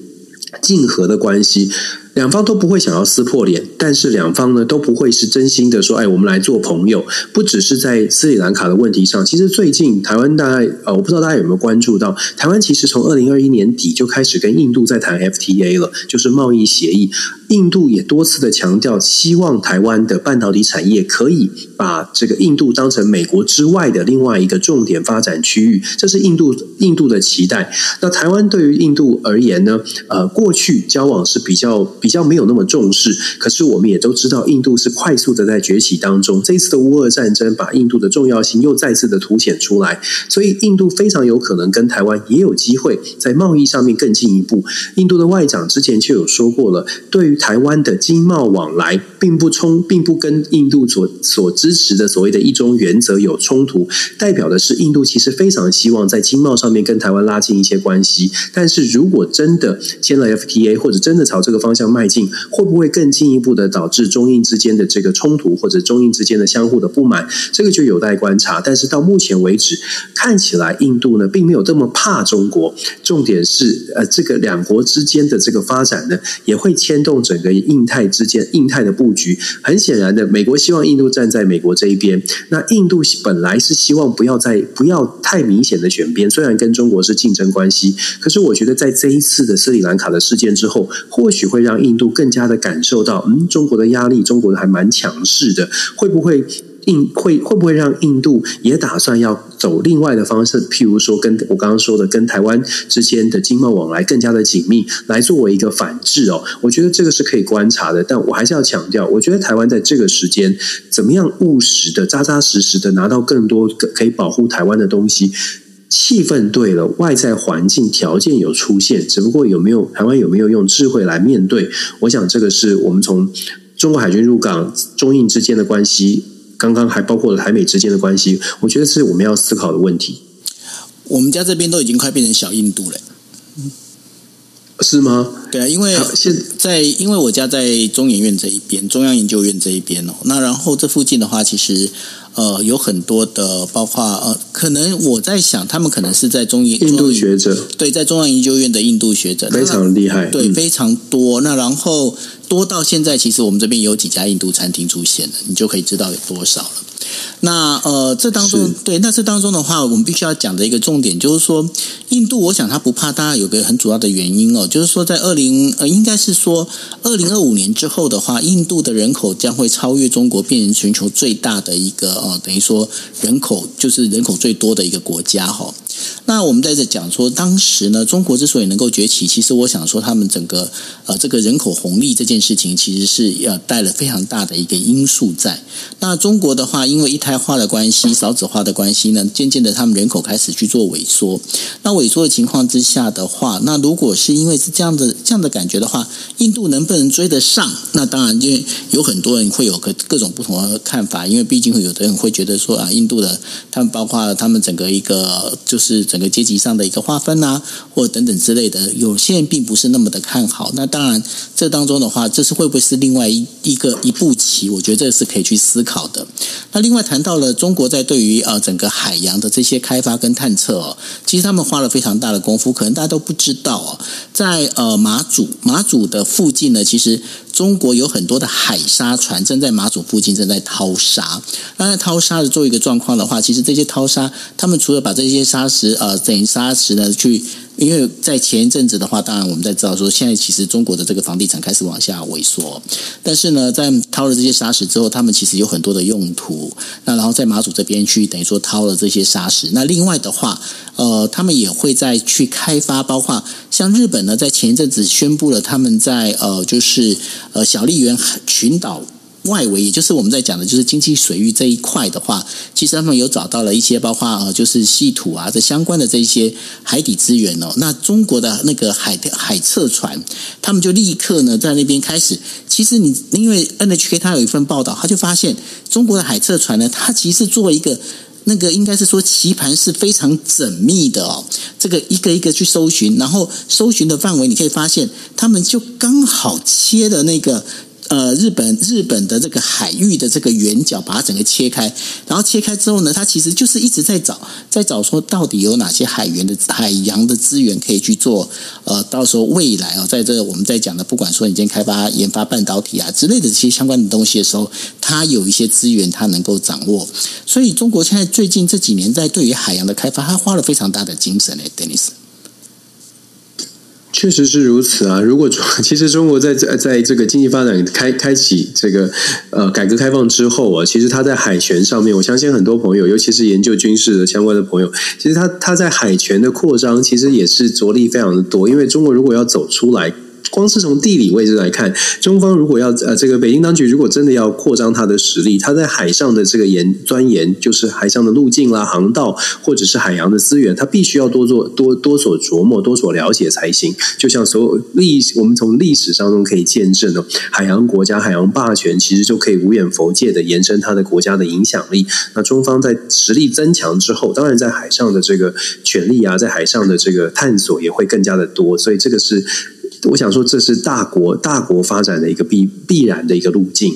竞合的关系。两方都不会想要撕破脸，但是两方呢都不会是真心的说：“哎，我们来做朋友。”不只是在斯里兰卡的问题上，其实最近台湾大概呃，我不知道大家有没有关注到，台湾其实从二零二一年底就开始跟印度在谈 FTA 了，就是贸易协议。印度也多次的强调，希望台湾的半导体产业可以把这个印度当成美国之外的另外一个重点发展区域，这是印度印度的期待。那台湾对于印度而言呢？呃，过去交往是比较。比较没有那么重视，可是我们也都知道，印度是快速的在崛起当中。这一次的乌俄战争把印度的重要性又再次的凸显出来，所以印度非常有可能跟台湾也有机会在贸易上面更进一步。印度的外长之前就有说过了，对于台湾的经贸往来，并不冲，并不跟印度所所支持的所谓的一中原则有冲突，代表的是印度其实非常希望在经贸上面跟台湾拉近一些关系。但是如果真的签了 FTA，或者真的朝这个方向，迈进会不会更进一步的导致中印之间的这个冲突，或者中印之间的相互的不满？这个就有待观察。但是到目前为止，看起来印度呢并没有这么怕中国。重点是，呃，这个两国之间的这个发展呢，也会牵动整个印太之间印太的布局。很显然的，美国希望印度站在美国这一边。那印度本来是希望不要再不要太明显的选边，虽然跟中国是竞争关系，可是我觉得在这一次的斯里兰卡的事件之后，或许会让印度更加的感受到，嗯，中国的压力，中国的还蛮强势的，会不会印会会不会让印度也打算要走另外的方式？譬如说，跟我刚刚说的，跟台湾之间的经贸往来更加的紧密，来作为一个反制哦。我觉得这个是可以观察的，但我还是要强调，我觉得台湾在这个时间怎么样务实的、扎扎实实的拿到更多可以保护台湾的东西。气氛对了，外在环境条件有出现，只不过有没有台湾有没有用智慧来面对？我想这个是我们从中国海军入港、中印之间的关系，刚刚还包括了台美之间的关系，我觉得是我们要思考的问题。我们家这边都已经快变成小印度了。是吗？对啊，因为现在因为我家在中研院这一边，中央研究院这一边哦。那然后这附近的话，其实呃有很多的，包括呃，可能我在想，他们可能是在中研印度学者，对，在中央研究院的印度学者非常厉害，对，非常多。那然后多到现在，其实我们这边有几家印度餐厅出现了，你就可以知道有多少了。那呃，这当中对，那这当中的话，我们必须要讲的一个重点就是说，印度，我想他不怕，大家有个很主要的原因哦，就是说在二零呃，应该是说二零二五年之后的话，印度的人口将会超越中国，变成全球最大的一个呃，等于说人口就是人口最多的一个国家哈、那我们在这讲说，当时呢，中国之所以能够崛起，其实我想说，他们整个呃这个人口红利这件事情，其实是要带了非常大的一个因素在。那中国的话，因为一胎化的关系、少子化的关系呢，渐渐的他们人口开始去做萎缩。那萎缩的情况之下的话，那如果是因为是这样的这样的感觉的话，印度能不能追得上？那当然，因为有很多人会有个各种不同的看法，因为毕竟会有的人会觉得说啊，印度的他们包括他们整个一个就是是整个阶级上的一个划分啊，或等等之类的，有些人并不是那么的看好。那当然，这当中的话，这是会不会是另外一一个一步棋？我觉得这是可以去思考的。那另外谈到了中国在对于呃整个海洋的这些开发跟探测哦，其实他们花了非常大的功夫，可能大家都不知道哦，在呃马祖马祖的附近呢，其实中国有很多的海沙船正在马祖附近正在淘沙。那在淘沙的做一个状况的话，其实这些淘沙，他们除了把这些沙石呃整沙石呢去。因为在前一阵子的话，当然我们在知道说，现在其实中国的这个房地产开始往下萎缩。但是呢，在掏了这些沙石之后，他们其实有很多的用途。那然后在马祖这边去等于说掏了这些沙石。那另外的话，呃，他们也会再去开发，包括像日本呢，在前一阵子宣布了他们在呃，就是呃小笠原群岛。外围，也就是我们在讲的，就是经济水域这一块的话，其实他们有找到了一些，包括呃，就是稀土啊这相关的这一些海底资源哦。那中国的那个海海测船，他们就立刻呢在那边开始。其实你因为 NHK 它有一份报道，他就发现中国的海测船呢，它其实做一个那个应该是说棋盘是非常缜密的哦。这个一个一个去搜寻，然后搜寻的范围，你可以发现他们就刚好切的那个。呃，日本日本的这个海域的这个圆角，把它整个切开，然后切开之后呢，它其实就是一直在找，在找说到底有哪些海源的海洋的资源可以去做。呃，到时候未来啊，在这我们在讲的，不管说你今天开发研发半导体啊之类的这些相关的东西的时候，它有一些资源它能够掌握。所以中国现在最近这几年在对于海洋的开发，它花了非常大的精神诶，Dennis。确实是如此啊！如果其实中国在在在这个经济发展开开启这个呃改革开放之后啊，其实它在海权上面，我相信很多朋友，尤其是研究军事的相关的朋友，其实它它在海权的扩张，其实也是着力非常的多。因为中国如果要走出来。光是从地理位置来看，中方如果要呃，这个北京当局如果真的要扩张它的实力，它在海上的这个研钻研，就是海上的路径啦、航道，或者是海洋的资源，它必须要多做多多所琢磨、多所了解才行。就像所有历，我们从历史当中可以见证的，海洋国家、海洋霸权，其实就可以无远弗届的延伸它的国家的影响力。那中方在实力增强之后，当然在海上的这个权力啊，在海上的这个探索也会更加的多。所以这个是。我想说，这是大国大国发展的一个必必然的一个路径。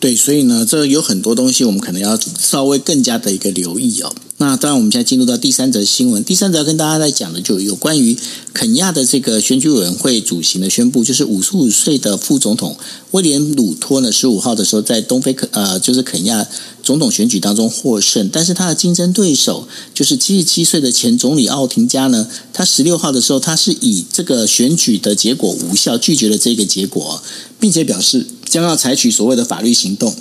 对，所以呢，这有很多东西我们可能要稍微更加的一个留意哦。那当然，我们现在进入到第三则新闻。第三则要跟大家来讲的，就有关于肯亚的这个选举委员会主席呢宣布，就是五十五岁的副总统威廉鲁托呢，十五号的时候在东非肯呃，就是肯亚总统选举当中获胜。但是他的竞争对手就是七十七岁的前总理奥廷加呢，他十六号的时候，他是以这个选举的结果无效拒绝了这个结果，并且表示将要采取所谓的法律行动。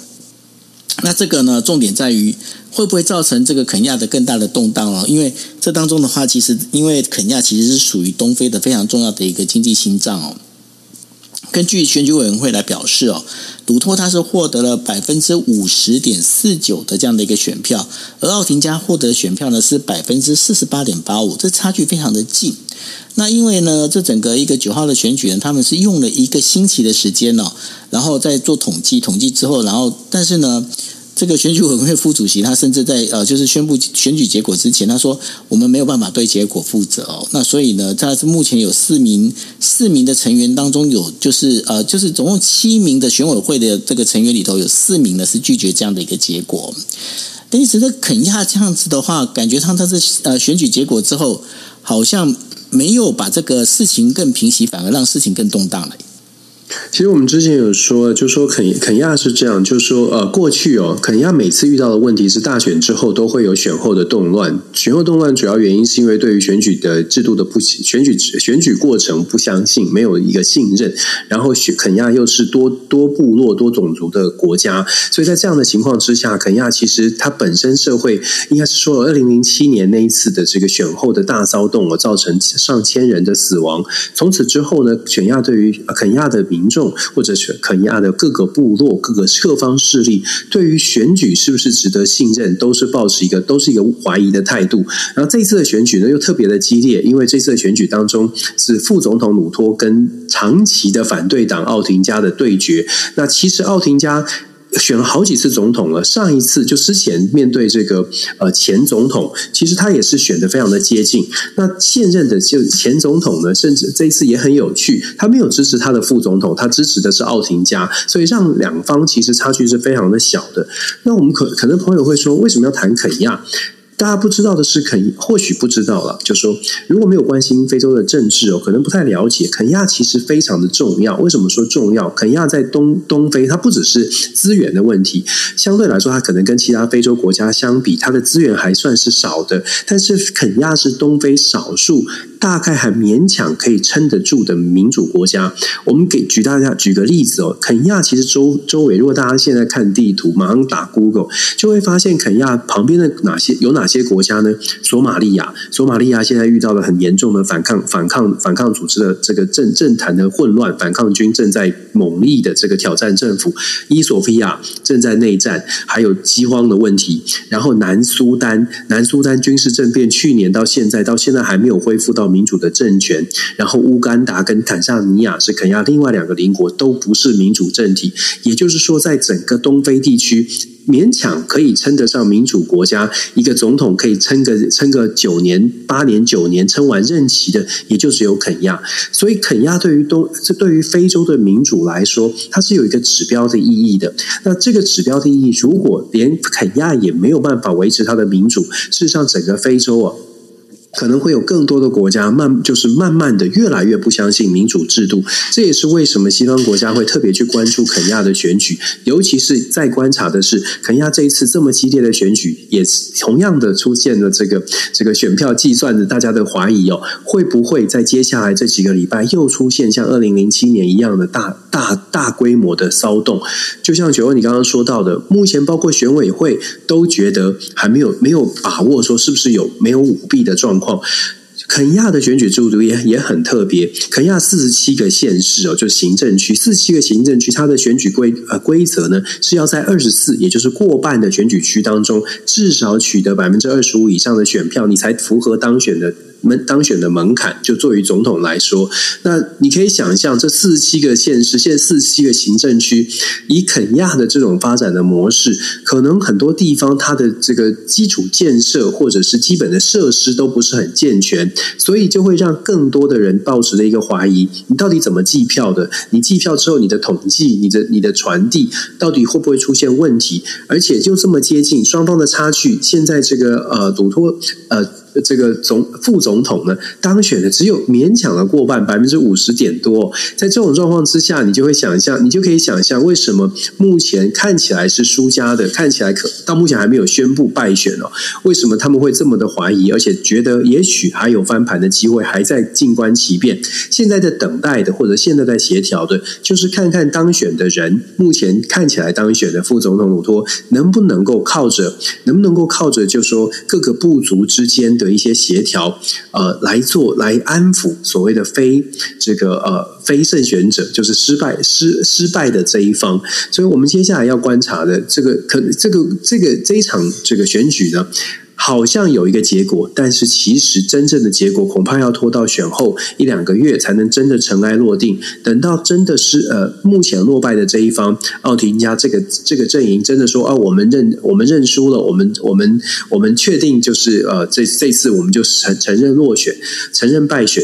那这个呢，重点在于会不会造成这个肯亚的更大的动荡哦？因为这当中的话，其实因为肯亚其实是属于东非的非常重要的一个经济心脏哦。根据选举委员会来表示哦，鲁托他是获得了百分之五十点四九的这样的一个选票，而奥廷加获得选票呢是百分之四十八点八五，这差距非常的近。那因为呢，这整个一个九号的选举人，他们是用了一个星期的时间哦，然后再做统计，统计之后，然后但是呢，这个选举委员会副主席他甚至在呃，就是宣布选举结果之前，他说我们没有办法对结果负责哦。那所以呢，他是目前有四名四名的成员当中有就是呃，就是总共七名的选委会的这个成员里头有四名呢是拒绝这样的一个结果。但是这肯亚这样子的话，感觉上他是呃选举结果之后，好像没有把这个事情更平息，反而让事情更动荡了。其实我们之前有说，就说肯肯亚是这样，就说呃，过去哦，肯亚每次遇到的问题是大选之后都会有选后的动乱，选后动乱主要原因是因为对于选举的制度的不选举选举过程不相信，没有一个信任，然后选肯亚又是多多部落多种族的国家，所以在这样的情况之下，肯亚其实它本身社会应该是说，二零零七年那一次的这个选后的大骚动而造成上千人的死亡，从此之后呢，肯亚对于肯亚的民众或者是肯亚的各个部落、各个各方势力，对于选举是不是值得信任，都是抱持一个都是一个怀疑的态度。然后这次的选举呢，又特别的激烈，因为这次的选举当中是副总统鲁托跟长期的反对党奥廷加的对决。那其实奥廷加。选了好几次总统了，上一次就之前面对这个呃前总统，其实他也是选的非常的接近。那现任的就前总统呢，甚至这一次也很有趣，他没有支持他的副总统，他支持的是奥廷加，所以让两方其实差距是非常的小的。那我们可可能朋友会说，为什么要谈肯亚？大家不知道的是，肯或许不知道了，就说如果没有关心非洲的政治哦，可能不太了解肯亚其实非常的重要。为什么说重要？肯亚在东东非，它不只是资源的问题，相对来说，它可能跟其他非洲国家相比，它的资源还算是少的。但是肯亚是东非少数。大概还勉强可以撑得住的民主国家，我们给举大家举个例子哦。肯亚其实周周围，如果大家现在看地图，马上打 Google，就会发现肯亚旁边的哪些有哪些国家呢？索马利亚，索马利亚现在遇到了很严重的反抗、反抗、反抗组织的这个政政坛的混乱，反抗军正在猛力的这个挑战政府。伊索菲亚正在内战，还有饥荒的问题。然后南苏丹，南苏丹军事政变，去年到现在到现在还没有恢复到。民主的政权，然后乌干达跟坦桑尼亚是肯亚另外两个邻国，都不是民主政体。也就是说，在整个东非地区，勉强可以称得上民主国家，一个总统可以撑个撑个九年、八年、九年，撑完任期的，也就只有肯亚。所以，肯亚对于东，这对于非洲的民主来说，它是有一个指标的意义的。那这个指标的意义，如果连肯亚也没有办法维持它的民主，事实上，整个非洲啊。可能会有更多的国家慢，就是慢慢的越来越不相信民主制度。这也是为什么西方国家会特别去关注肯亚的选举，尤其是在观察的是肯亚这一次这么激烈的选举，也是同样的出现了这个这个选票计算的大家的怀疑哦，会不会在接下来这几个礼拜又出现像二零零七年一样的大大大规模的骚动？就像九欧你刚刚说到的，目前包括选委会都觉得还没有没有把握说是不是有没有舞弊的状况。哦肯亚的选举制度也也很特别。肯亚四十七个县市哦，就是行政区，四十七个行政区，它的选举规呃规则呢，是要在二十四，也就是过半的选举区当中，至少取得百分之二十五以上的选票，你才符合当选的。门当选的门槛，就作为总统来说，那你可以想象，这四十七个县市，现在四十七个行政区，以肯亚的这种发展的模式，可能很多地方它的这个基础建设或者是基本的设施都不是很健全，所以就会让更多的人抱持了一个怀疑：你到底怎么计票的？你计票之后，你的统计、你的你的传递，到底会不会出现问题？而且就这么接近，双方的差距，现在这个呃，鲁托呃。这个总副总统呢，当选的只有勉强的过半，百分之五十点多。在这种状况之下，你就会想象，你就可以想象，为什么目前看起来是输家的，看起来可到目前还没有宣布败选哦？为什么他们会这么的怀疑，而且觉得也许还有翻盘的机会，还在静观其变？现在的等待的，或者现在在协调的，就是看看当选的人，目前看起来当选的副总统鲁托，能不能够靠着，能不能够靠着，就说各个部族之间的。一些协调，呃，来做来安抚所谓的非这个呃非胜选者，就是失败失失败的这一方。所以，我们接下来要观察的这个可这个这个这一场这个选举呢，好像有一个结果，但是其实真正的结果恐怕要拖到选后一两个月才能真的尘埃落定。等到真的是呃目前落败的这一方奥提尼加这个这个阵营真的说啊，我们认我们认输了，我们我们我们确定就是呃这这次我们就承承认落选，承认败选。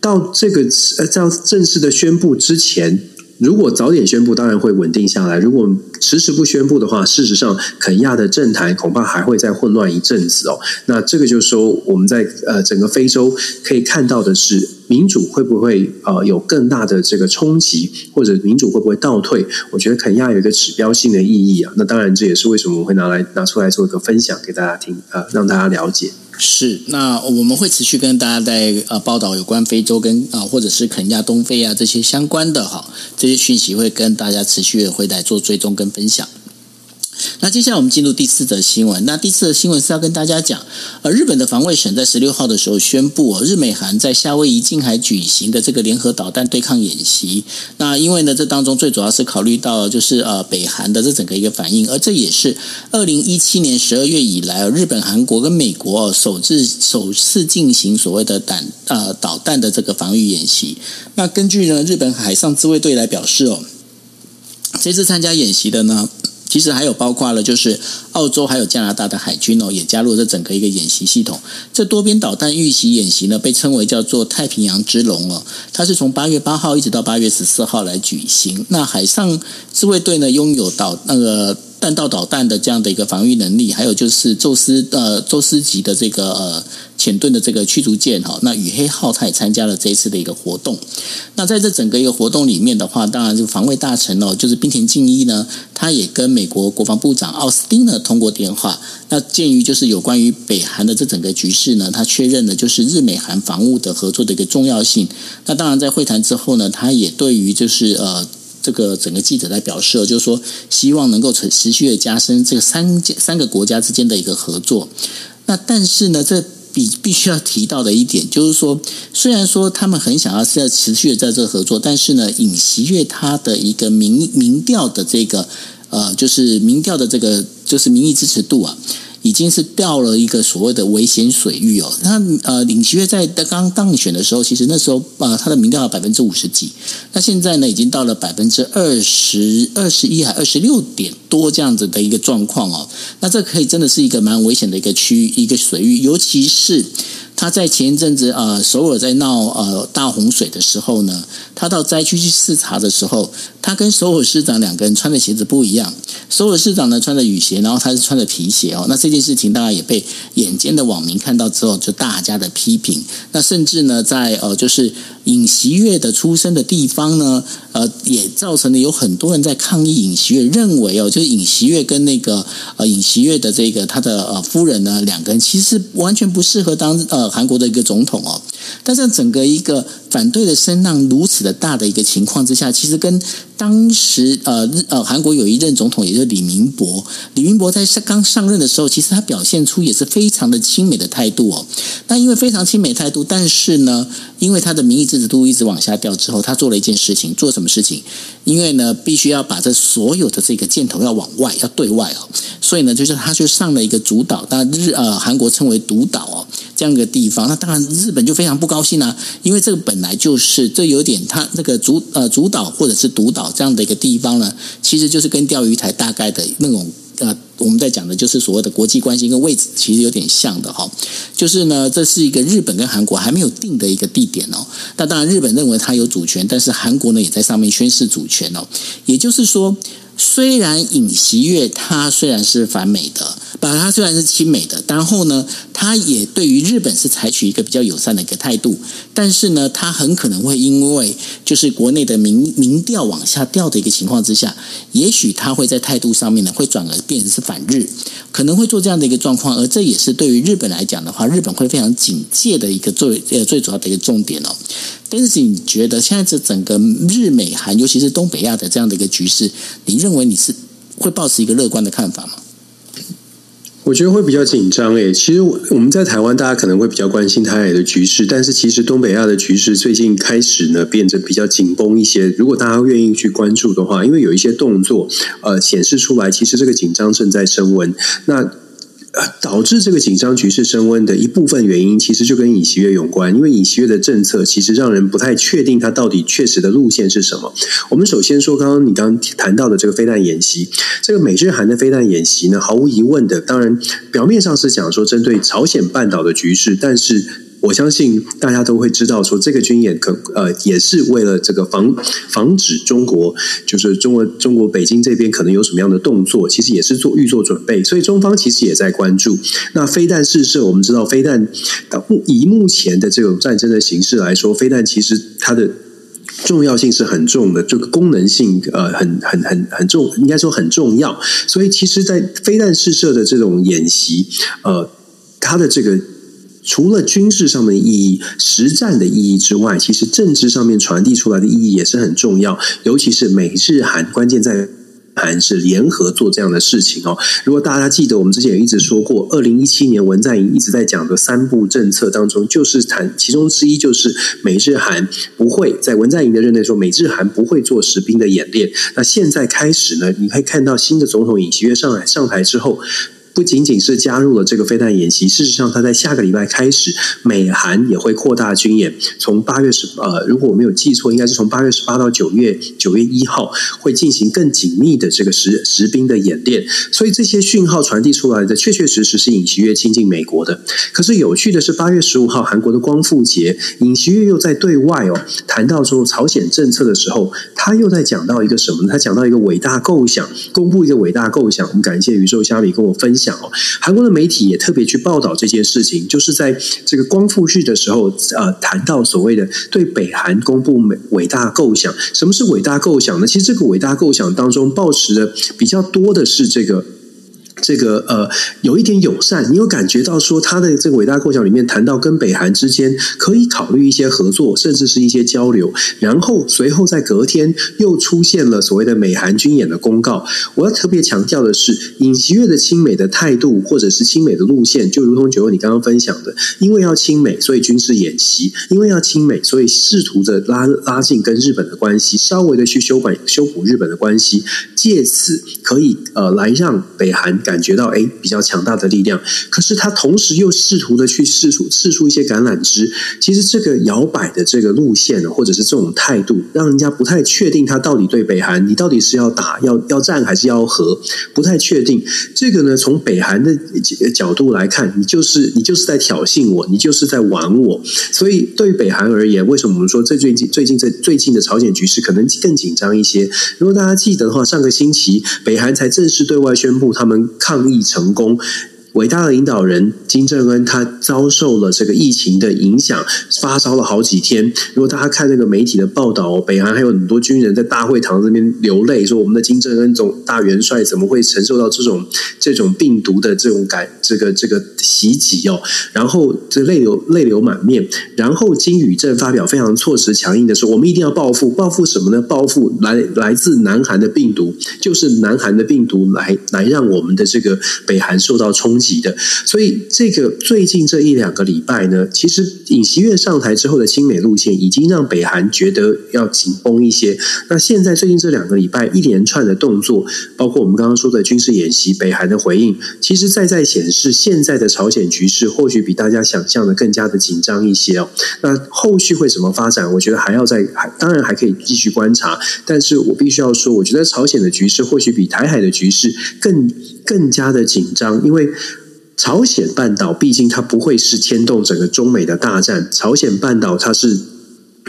到这个呃到正式的宣布之前。如果早点宣布，当然会稳定下来；如果迟迟不宣布的话，事实上肯亚的政坛恐怕还会再混乱一阵子哦。那这个就是说，我们在呃整个非洲可以看到的是，民主会不会呃有更大的这个冲击，或者民主会不会倒退？我觉得肯亚有一个指标性的意义啊。那当然，这也是为什么我会拿来拿出来做一个分享给大家听啊、呃，让大家了解。是，那我们会持续跟大家在呃报道有关非洲跟啊、或者是肯亚、东非啊这些相关的哈这些讯息，会跟大家持续的会来做追踪跟分享。那接下来我们进入第四则新闻。那第四则新闻是要跟大家讲，呃，日本的防卫省在十六号的时候宣布，日美韩在夏威夷近海举行的这个联合导弹对抗演习。那因为呢，这当中最主要是考虑到就是呃北韩的这整个一个反应，而这也是二零一七年十二月以来，日本、韩国跟美国首次首次进行所谓的弹呃导弹的这个防御演习。那根据呢日本海上自卫队来表示哦，这次参加演习的呢。其实还有包括了，就是澳洲还有加拿大的海军哦，也加入这整个一个演习系统。这多边导弹预习演习呢，被称为叫做“太平洋之龙”哦。它是从八月八号一直到八月十四号来举行。那海上自卫队呢，拥有导那个。弹道导弹的这样的一个防御能力，还有就是宙斯呃宙斯级的这个呃潜盾的这个驱逐舰哈，那雨黑号它也参加了这一次的一个活动。那在这整个一个活动里面的话，当然这个防卫大臣哦，就是滨田靖一呢，他也跟美国国防部长奥斯汀呢通过电话。那鉴于就是有关于北韩的这整个局势呢，他确认了就是日美韩防务的合作的一个重要性。那当然在会谈之后呢，他也对于就是呃。这个整个记者来表示，就是说希望能够持持续的加深这个三三个国家之间的一个合作。那但是呢，这必必须要提到的一点就是说，虽然说他们很想要是要持续的在这合作，但是呢，尹锡悦他的一个民民调的这个呃，就是民调的这个就是民意支持度啊。已经是掉了一个所谓的危险水域哦。那呃，尹锡悦在刚当选的时候，其实那时候呃，他的民调有百分之五十几。那现在呢，已经到了百分之二十二十一还二十六点多这样子的一个状况哦。那这可以真的是一个蛮危险的一个区域一个水域，尤其是。他在前一阵子，呃，首尔在闹呃大洪水的时候呢，他到灾区去视察的时候，他跟首尔市长两个人穿的鞋子不一样。首尔市长呢穿着雨鞋，然后他是穿着皮鞋哦。那这件事情大家也被眼尖的网民看到之后，就大家的批评。那甚至呢，在呃就是尹锡悦的出生的地方呢，呃，也造成了有很多人在抗议尹锡悦，认为哦，就是尹锡悦跟那个呃尹锡悦的这个他的呃夫人呢，两个人其实完全不适合当呃。韩国的一个总统哦，但是整个一个反对的声浪如此的大的一个情况之下，其实跟当时呃日呃韩国有一任总统，也就是李明博，李明博在上刚上任的时候，其实他表现出也是非常的亲美的态度哦。那因为非常亲美态度，但是呢，因为他的民意支持度一直往下掉之后，他做了一件事情，做什么事情？因为呢，必须要把这所有的这个箭头要往外，要对外哦，所以呢，就是他就上了一个主岛，那日呃韩国称为独岛哦。这样一个地方，那当然日本就非常不高兴啊，因为这个本来就是这有点他那个主呃主岛或者是独岛这样的一个地方呢，其实就是跟钓鱼台大概的那种呃我们在讲的就是所谓的国际关系跟位置其实有点像的哈，就是呢这是一个日本跟韩国还没有定的一个地点哦，那当然日本认为它有主权，但是韩国呢也在上面宣示主权哦，也就是说。虽然尹锡悦他虽然是反美的，把他虽然是亲美的，然后呢，他也对于日本是采取一个比较友善的一个态度，但是呢，他很可能会因为就是国内的民民调往下掉的一个情况之下，也许他会在态度上面呢会转而变成是反日，可能会做这样的一个状况，而这也是对于日本来讲的话，日本会非常警戒的一个最呃最主要的一个重点哦。但是你觉得现在这整个日美韩，尤其是东北亚的这样的一个局势，你认为你是会抱持一个乐观的看法吗？我觉得会比较紧张诶。其实我们在台湾，大家可能会比较关心台海的局势，但是其实东北亚的局势最近开始呢，变得比较紧绷一些。如果大家愿意去关注的话，因为有一些动作，呃，显示出来，其实这个紧张正在升温。那导致这个紧张局势升温的一部分原因，其实就跟尹锡悦有关。因为尹锡悦的政策其实让人不太确定他到底确实的路线是什么。我们首先说，刚刚你刚谈到的这个飞弹演习，这个美日韩的飞弹演习呢，毫无疑问的，当然表面上是讲说针对朝鲜半岛的局势，但是。我相信大家都会知道，说这个军演可呃也是为了这个防防止中国，就是中国中国北京这边可能有什么样的动作，其实也是做预做准备，所以中方其实也在关注。那飞弹试射，我们知道飞弹以目前的这种战争的形式来说，飞弹其实它的重要性是很重的，这个功能性呃很很很很重，应该说很重要。所以其实，在飞弹试射的这种演习，呃，它的这个。除了军事上面的意义、实战的意义之外，其实政治上面传递出来的意义也是很重要。尤其是美日韩，关键在韩是联合做这样的事情哦。如果大家记得，我们之前也一直说过，二零一七年文在寅一直在讲的三部政策当中，就是谈其中之一就是美日韩不会在文在寅的任内说美日韩不会做实兵的演练。那现在开始呢，你可以看到新的总统尹锡悦上来上台之后。不仅仅是加入了这个飞弹演习，事实上，他在下个礼拜开始，美韩也会扩大军演。从八月十呃，如果我没有记错，应该是从八月十八到九月九月一号，会进行更紧密的这个实实兵的演练。所以这些讯号传递出来的，确确实实是尹锡悦亲近美国的。可是有趣的是，八月十五号，韩国的光复节，尹锡悦又在对外哦谈到说朝鲜政策的时候，他又在讲到一个什么呢？他讲到一个伟大构想，公布一个伟大构想。我们感谢宇宙虾米跟我分享。讲哦，韩国的媒体也特别去报道这件事情，就是在这个光复日的时候，呃，谈到所谓的对北韩公布美伟大构想。什么是伟大构想呢？其实这个伟大构想当中，抱持的比较多的是这个。这个呃，有一点友善，你有感觉到说他的这个伟大构想里面谈到跟北韩之间可以考虑一些合作，甚至是一些交流。然后随后在隔天又出现了所谓的美韩军演的公告。我要特别强调的是，尹锡悦的亲美的态度或者是亲美的路线，就如同九欧你刚刚分享的，因为要亲美，所以军事演习；因为要亲美，所以试图着拉拉近跟日本的关系，稍微的去修改修补日本的关系，借此可以呃来让北韩感。感觉到哎，比较强大的力量，可是他同时又试图的去试出试出一些橄榄枝。其实这个摇摆的这个路线，或者是这种态度，让人家不太确定他到底对北韩，你到底是要打、要要战还是要和，不太确定。这个呢，从北韩的角度来看，你就是你就是在挑衅我，你就是在玩我。所以对北韩而言，为什么我们说这最近最近这最近的朝鲜局势可能更紧张一些？如果大家记得的话，上个星期北韩才正式对外宣布他们。抗议成功。伟大的领导人金正恩，他遭受了这个疫情的影响，发烧了好几天。如果大家看那个媒体的报道，北韩还有很多军人在大会堂这边流泪，说我们的金正恩总大元帅怎么会承受到这种这种病毒的这种感这个这个袭击哦？然后这泪流泪流满面。然后金宇镇发表非常措辞强硬的说：“我们一定要报复，报复什么呢？报复来来自南韩的病毒，就是南韩的病毒来来让我们的这个北韩受到冲击。”的，所以这个最近这一两个礼拜呢，其实尹锡悦上台之后的亲美路线已经让北韩觉得要紧绷一些。那现在最近这两个礼拜一连串的动作，包括我们刚刚说的军事演习、北韩的回应，其实在在显示现在的朝鲜局势或许比大家想象的更加的紧张一些哦。那后续会怎么发展？我觉得还要再还当然还可以继续观察，但是我必须要说，我觉得朝鲜的局势或许比台海的局势更更加的紧张，因为。朝鲜半岛毕竟它不会是牵动整个中美的大战，朝鲜半岛它是。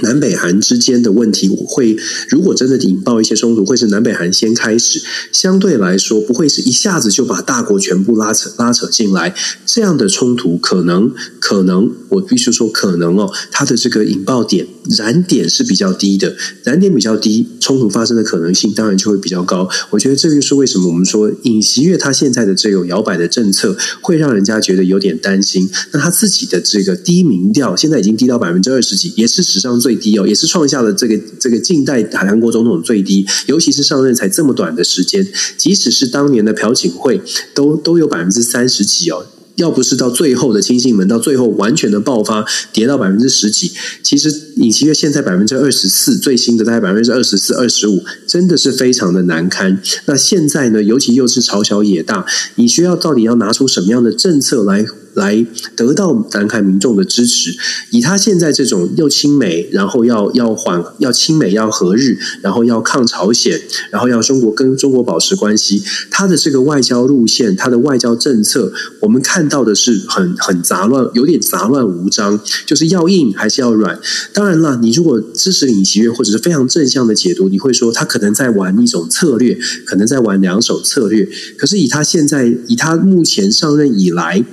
南北韩之间的问题会，如果真的引爆一些冲突，会是南北韩先开始。相对来说，不会是一下子就把大国全部拉扯拉扯进来。这样的冲突可能可能，我必须说可能哦，它的这个引爆点燃点是比较低的，燃点比较低，冲突发生的可能性当然就会比较高。我觉得这就是为什么我们说尹锡悦他现在的这种摇摆的政策，会让人家觉得有点担心。那他自己的这个低民调，现在已经低到百分之二十几，也是史上。最低哦，也是创下了这个这个近代韩国总统最低，尤其是上任才这么短的时间，即使是当年的朴槿惠，都都有百分之三十几哦。要不是到最后的亲信门，到最后完全的爆发，跌到百分之十几，其实尹锡悦现在百分之二十四，最新的大概百分之二十四、二十五，真的是非常的难堪。那现在呢，尤其又是朝小野大，尹锡悦到底要拿出什么样的政策来？来得到南韩民众的支持，以他现在这种又亲美，然后要要缓要亲美要和日，然后要抗朝鲜，然后要中国跟中国保持关系，他的这个外交路线，他的外交政策，我们看到的是很很杂乱，有点杂乱无章，就是要硬还是要软？当然了，你如果支持尹锡悦或者是非常正向的解读，你会说他可能在玩一种策略，可能在玩两手策略。可是以他现在，以他目前上任以来。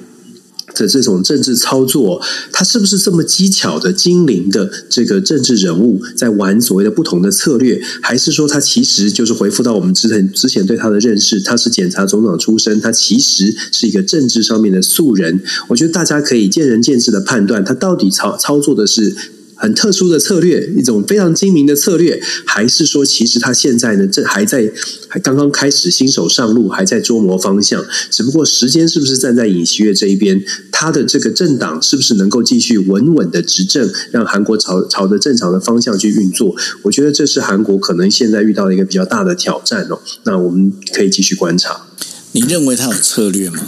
的这种政治操作，他是不是这么机巧的、精灵的这个政治人物，在玩所谓的不同的策略，还是说他其实就是回复到我们之前之前对他的认识，他是检察总长出身，他其实是一个政治上面的素人？我觉得大家可以见仁见智的判断，他到底操操作的是。很特殊的策略，一种非常精明的策略，还是说，其实他现在呢，这还在还刚刚开始新手上路，还在琢磨方向。只不过时间是不是站在尹锡悦这一边？他的这个政党是不是能够继续稳稳的执政，让韩国朝朝着正常的方向去运作？我觉得这是韩国可能现在遇到的一个比较大的挑战哦。那我们可以继续观察。你认为他有策略吗？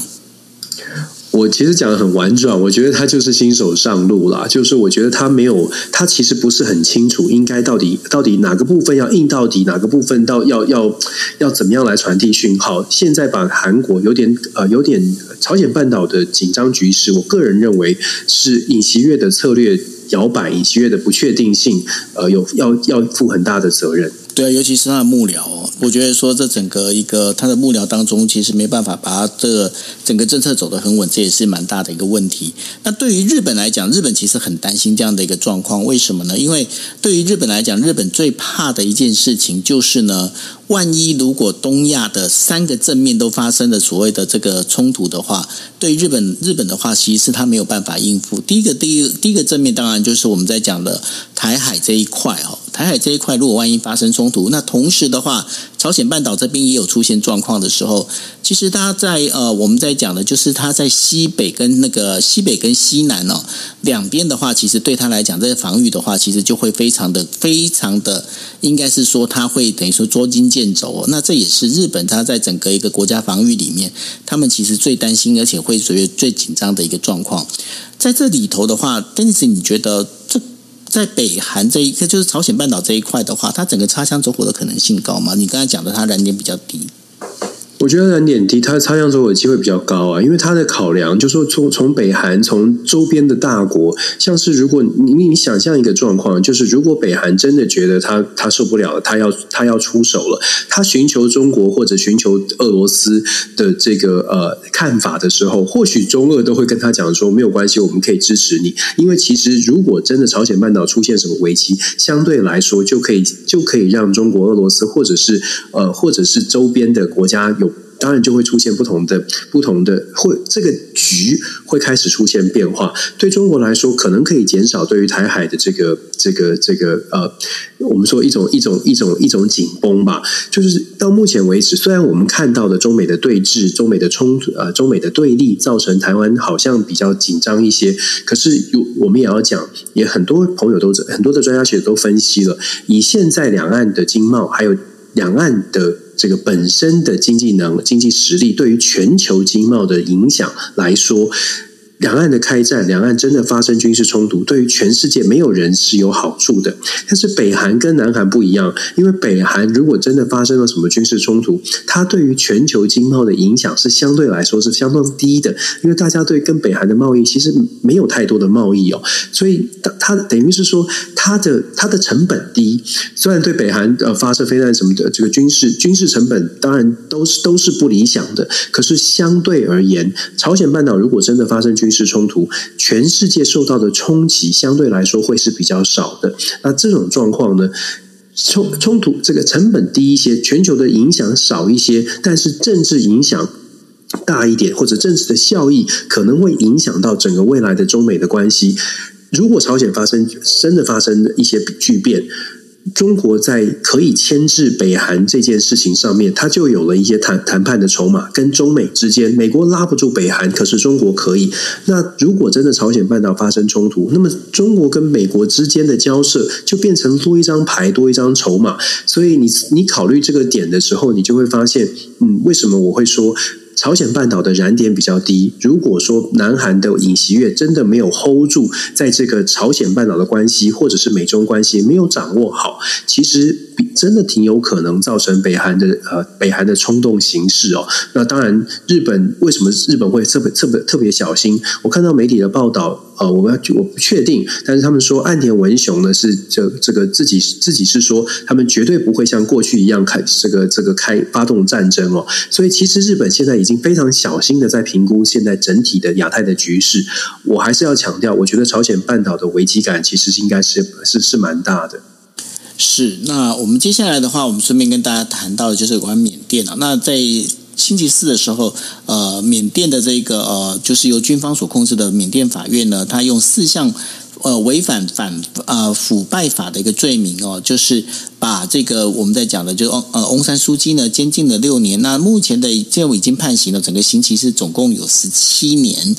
我其实讲得很婉转，我觉得他就是新手上路啦。就是我觉得他没有，他其实不是很清楚应该到底到底哪个部分要硬到底，哪个部分到要要要怎么样来传递讯号。现在把韩国有点呃有点朝鲜半岛的紧张局势，我个人认为是尹锡悦的策略摇摆，尹锡悦的不确定性，呃，有要要负很大的责任。对啊，尤其是他的幕僚哦，我觉得说这整个一个他的幕僚当中，其实没办法把他这整个政策走得很稳，这也是蛮大的一个问题。那对于日本来讲，日本其实很担心这样的一个状况，为什么呢？因为对于日本来讲，日本最怕的一件事情就是呢，万一如果东亚的三个正面都发生了所谓的这个冲突的话，对日本日本的话，其实是他没有办法应付。第一个，第一第一个正面当然就是我们在讲的台海这一块哦。台海这一块，如果万一发生冲突，那同时的话，朝鲜半岛这边也有出现状况的时候，其实他在呃，我们在讲的就是他在西北跟那个西北跟西南哦两边的话，其实对他来讲，这个防御的话，其实就会非常的非常的，应该是说他会等于说捉襟见走。那这也是日本它在整个一个国家防御里面，他们其实最担心而且会属于最紧张的一个状况。在这里头的话邓子你觉得这？在北韩这一个，就是朝鲜半岛这一块的话，它整个擦枪走火的可能性高吗？你刚才讲的，它燃点比较低。我觉得难点低，它擦枪走火的机会比较高啊，因为它的考量就是说，从从北韩，从周边的大国，像是如果你你想象一个状况，就是如果北韩真的觉得他他受不了了，他要他要出手了，他寻求中国或者寻求俄罗斯的这个呃看法的时候，或许中俄都会跟他讲说，没有关系，我们可以支持你，因为其实如果真的朝鲜半岛出现什么危机，相对来说就可以就可以让中国、俄罗斯或者是呃或者是周边的国家有。当然就会出现不同的、不同的，会这个局会开始出现变化。对中国来说，可能可以减少对于台海的这个、这个、这个呃，我们说一种、一种、一种、一种紧绷吧。就是到目前为止，虽然我们看到的中美的对峙、中美的冲突、呃，中美的对立，造成台湾好像比较紧张一些。可是有我们也要讲，也很多朋友都很多的专家学者都分析了，以现在两岸的经贸还有两岸的。这个本身的经济能、经济实力对于全球经贸的影响来说。两岸的开战，两岸真的发生军事冲突，对于全世界没有人是有好处的。但是北韩跟南韩不一样，因为北韩如果真的发生了什么军事冲突，它对于全球经贸的影响是相对来说是相当低的，因为大家对跟北韩的贸易其实没有太多的贸易哦，所以它它等于是说它的它的成本低，虽然对北韩呃发射飞弹什么的这个军事军事成本当然都是都是不理想的，可是相对而言，朝鲜半岛如果真的发生军军事冲突，全世界受到的冲击相对来说会是比较少的。那这种状况呢，冲冲突这个成本低一些，全球的影响少一些，但是政治影响大一点，或者政治的效益可能会影响到整个未来的中美的关系。如果朝鲜发生真的发生一些巨变。中国在可以牵制北韩这件事情上面，它就有了一些谈谈判的筹码。跟中美之间，美国拉不住北韩，可是中国可以。那如果真的朝鲜半岛发生冲突，那么中国跟美国之间的交涉就变成多一张牌，多一张筹码。所以你你考虑这个点的时候，你就会发现，嗯，为什么我会说？朝鲜半岛的燃点比较低。如果说南韩的尹锡悦真的没有 hold 住，在这个朝鲜半岛的关系，或者是美中关系没有掌握好，其实真的挺有可能造成北韩的呃北韩的冲动行事哦。那当然，日本为什么日本会特别特别特别小心？我看到媒体的报道。呃，我们我不确定，但是他们说岸田文雄呢是这这个自己自己是说，他们绝对不会像过去一样开这个这个开发动战争哦。所以其实日本现在已经非常小心的在评估现在整体的亚太的局势。我还是要强调，我觉得朝鲜半岛的危机感其实应该是是是蛮大的。是，那我们接下来的话，我们顺便跟大家谈到的就是有关缅甸啊。那在星期四的时候，呃，缅甸的这个呃，就是由军方所控制的缅甸法院呢，他用四项呃违反反呃腐败法的一个罪名哦，就是。把这个我们在讲的就呃翁山书记呢监禁了六年，那目前的就已经判刑了，整个刑期是总共有十七年。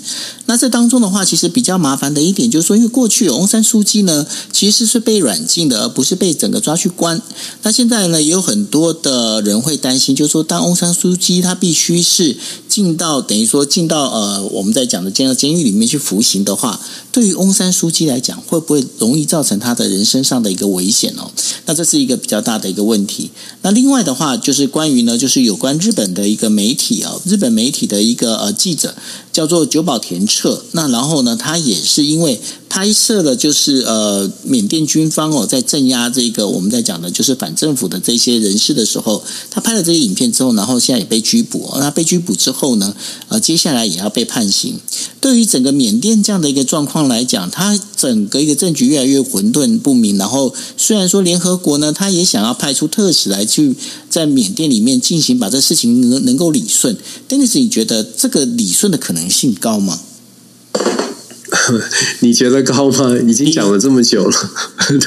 那这当中的话，其实比较麻烦的一点就是说，因为过去翁山书记呢其实是被软禁的，而不是被整个抓去关。那现在呢，也有很多的人会担心，就是说，当翁山书记他必须是进到等于说进到呃我们在讲的监监狱里面去服刑的话，对于翁山书记来讲，会不会容易造成他的人身上的一个危险哦？那这是一个。比较大的一个问题。那另外的话，就是关于呢，就是有关日本的一个媒体啊，日本媒体的一个呃记者叫做久保田彻。那然后呢，他也是因为拍摄了，就是呃缅甸军方哦在镇压这个我们在讲的就是反政府的这些人士的时候，他拍了这些影片之后，然后现在也被拘捕。那被拘捕之后呢，呃，接下来也要被判刑。对于整个缅甸这样的一个状况来讲，它整个一个政局越来越混沌不明。然后虽然说联合国呢，他也想要派出特使来去在缅甸里面进行把这事情能能够理顺，但是你觉得这个理顺的可能性高吗？<laughs> 你觉得高吗？已经讲了这么久了，<laughs>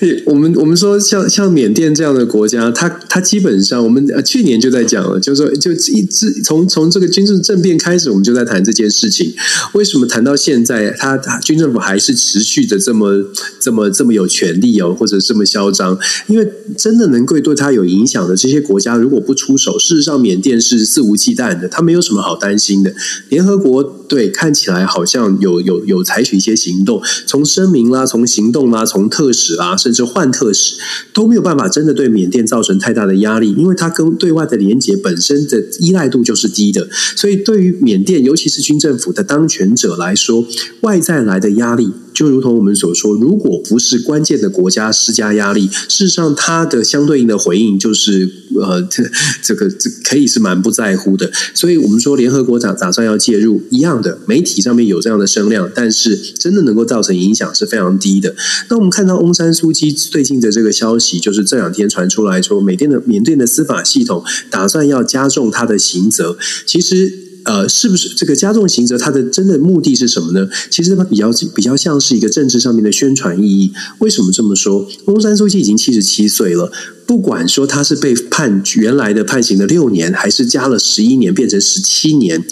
对，我们我们说像像缅甸这样的国家，它它基本上我们去年就在讲了，就是说就一直从从这个军政政变开始，我们就在谈这件事情。为什么谈到现在，他军政府还是持续的这么这么这么有权力哦，或者这么嚣张？因为真的能够对他有影响的这些国家，如果不出手，事实上缅甸是肆无忌惮的，他没有什么好担心的。联合国对看起来好像有。有有采取一些行动，从声明啦，从行动啦，从特使啦，甚至换特使都没有办法真的对缅甸造成太大的压力，因为它跟对外的连结本身的依赖度就是低的，所以对于缅甸，尤其是军政府的当权者来说，外在来的压力。就如同我们所说，如果不是关键的国家施加压力，事实上，它的相对应的回应就是，呃，这这个这可以是蛮不在乎的。所以我们说，联合国打打算要介入，一样的媒体上面有这样的声量，但是真的能够造成影响是非常低的。那我们看到翁山苏姬最近的这个消息，就是这两天传出来说，缅甸的缅甸的司法系统打算要加重他的刑责，其实。呃，是不是这个加重刑责？它的真的目的是什么呢？其实它比较比较像是一个政治上面的宣传意义。为什么这么说？翁山书记已经七十七岁了，不管说他是被判原来的判刑的六年，还是加了十一年变成十七年。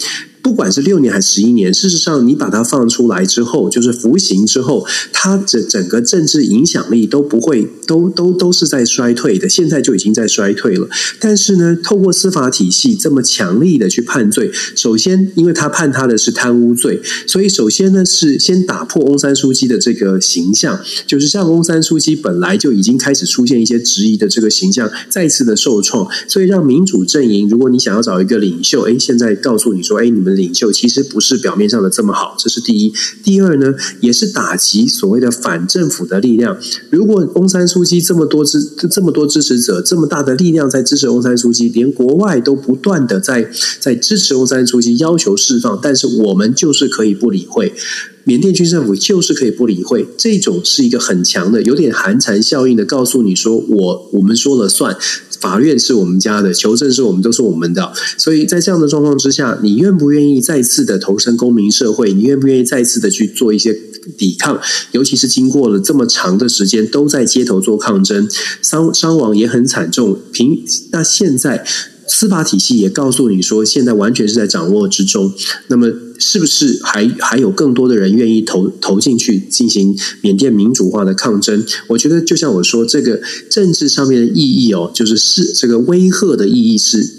不管是六年还是十一年，事实上，你把它放出来之后，就是服刑之后，它的整个政治影响力都不会，都都都是在衰退的。现在就已经在衰退了。但是呢，透过司法体系这么强力的去判罪，首先，因为他判他的是贪污罪，所以首先呢是先打破翁山书记的这个形象，就是像翁山书记本来就已经开始出现一些质疑的这个形象，再次的受创，所以让民主阵营，如果你想要找一个领袖，哎，现在告诉你说，哎，你们。领袖其实不是表面上的这么好，这是第一。第二呢，也是打击所谓的反政府的力量。如果翁山书记这么多支这么多支持者，这么大的力量在支持翁山书记，连国外都不断的在在支持翁山书记，要求释放，但是我们就是可以不理会。缅甸军政府就是可以不理会，这种是一个很强的，有点寒蝉效应的，告诉你说我我们说了算。法院是我们家的，求证是我们都是我们的，所以在这样的状况之下，你愿不愿意再次的投身公民社会？你愿不愿意再次的去做一些抵抗，尤其是经过了这么长的时间都在街头做抗争，伤伤亡也很惨重。平那现在。司法体系也告诉你说，现在完全是在掌握之中。那么，是不是还还有更多的人愿意投投进去进行缅甸民主化的抗争？我觉得，就像我说，这个政治上面的意义哦，就是是这个威吓的意义是。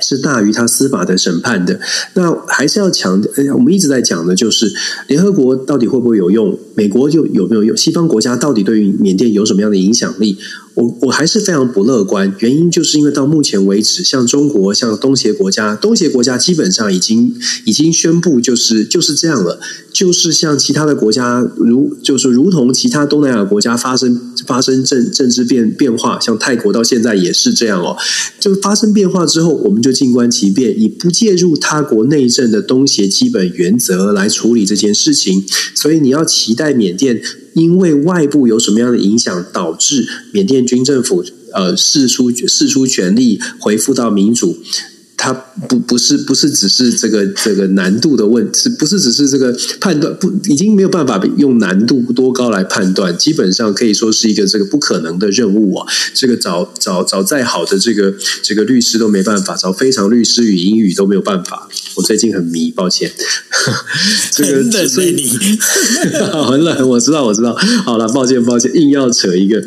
是大于他司法的审判的。那还是要强调，我们一直在讲的就是联合国到底会不会有用？美国就有没有用？西方国家到底对于缅甸有什么样的影响力？我我还是非常不乐观。原因就是因为到目前为止，像中国、像东协国家，东协国家基本上已经已经宣布，就是就是这样了。就是像其他的国家，如就是如同其他东南亚国家发生发生政政治变变化，像泰国到现在也是这样哦。就发生变化之后，我们就静观其变，以不介入他国内政的东协基本原则来处理这件事情。所以你要期待缅甸因为外部有什么样的影响，导致缅甸军政府呃释出释出权力，恢复到民主。它不不是不是只是这个这个难度的问题，不是只是这个判断不已经没有办法用难度多高来判断，基本上可以说是一个这个不可能的任务啊！这个找找找再好的这个这个律师都没办法，找非常律师与英语都没有办法。我最近很迷，抱歉，<laughs> 这个所以你 <laughs> 很冷，我知道我知道。好了，抱歉抱歉，硬要扯一个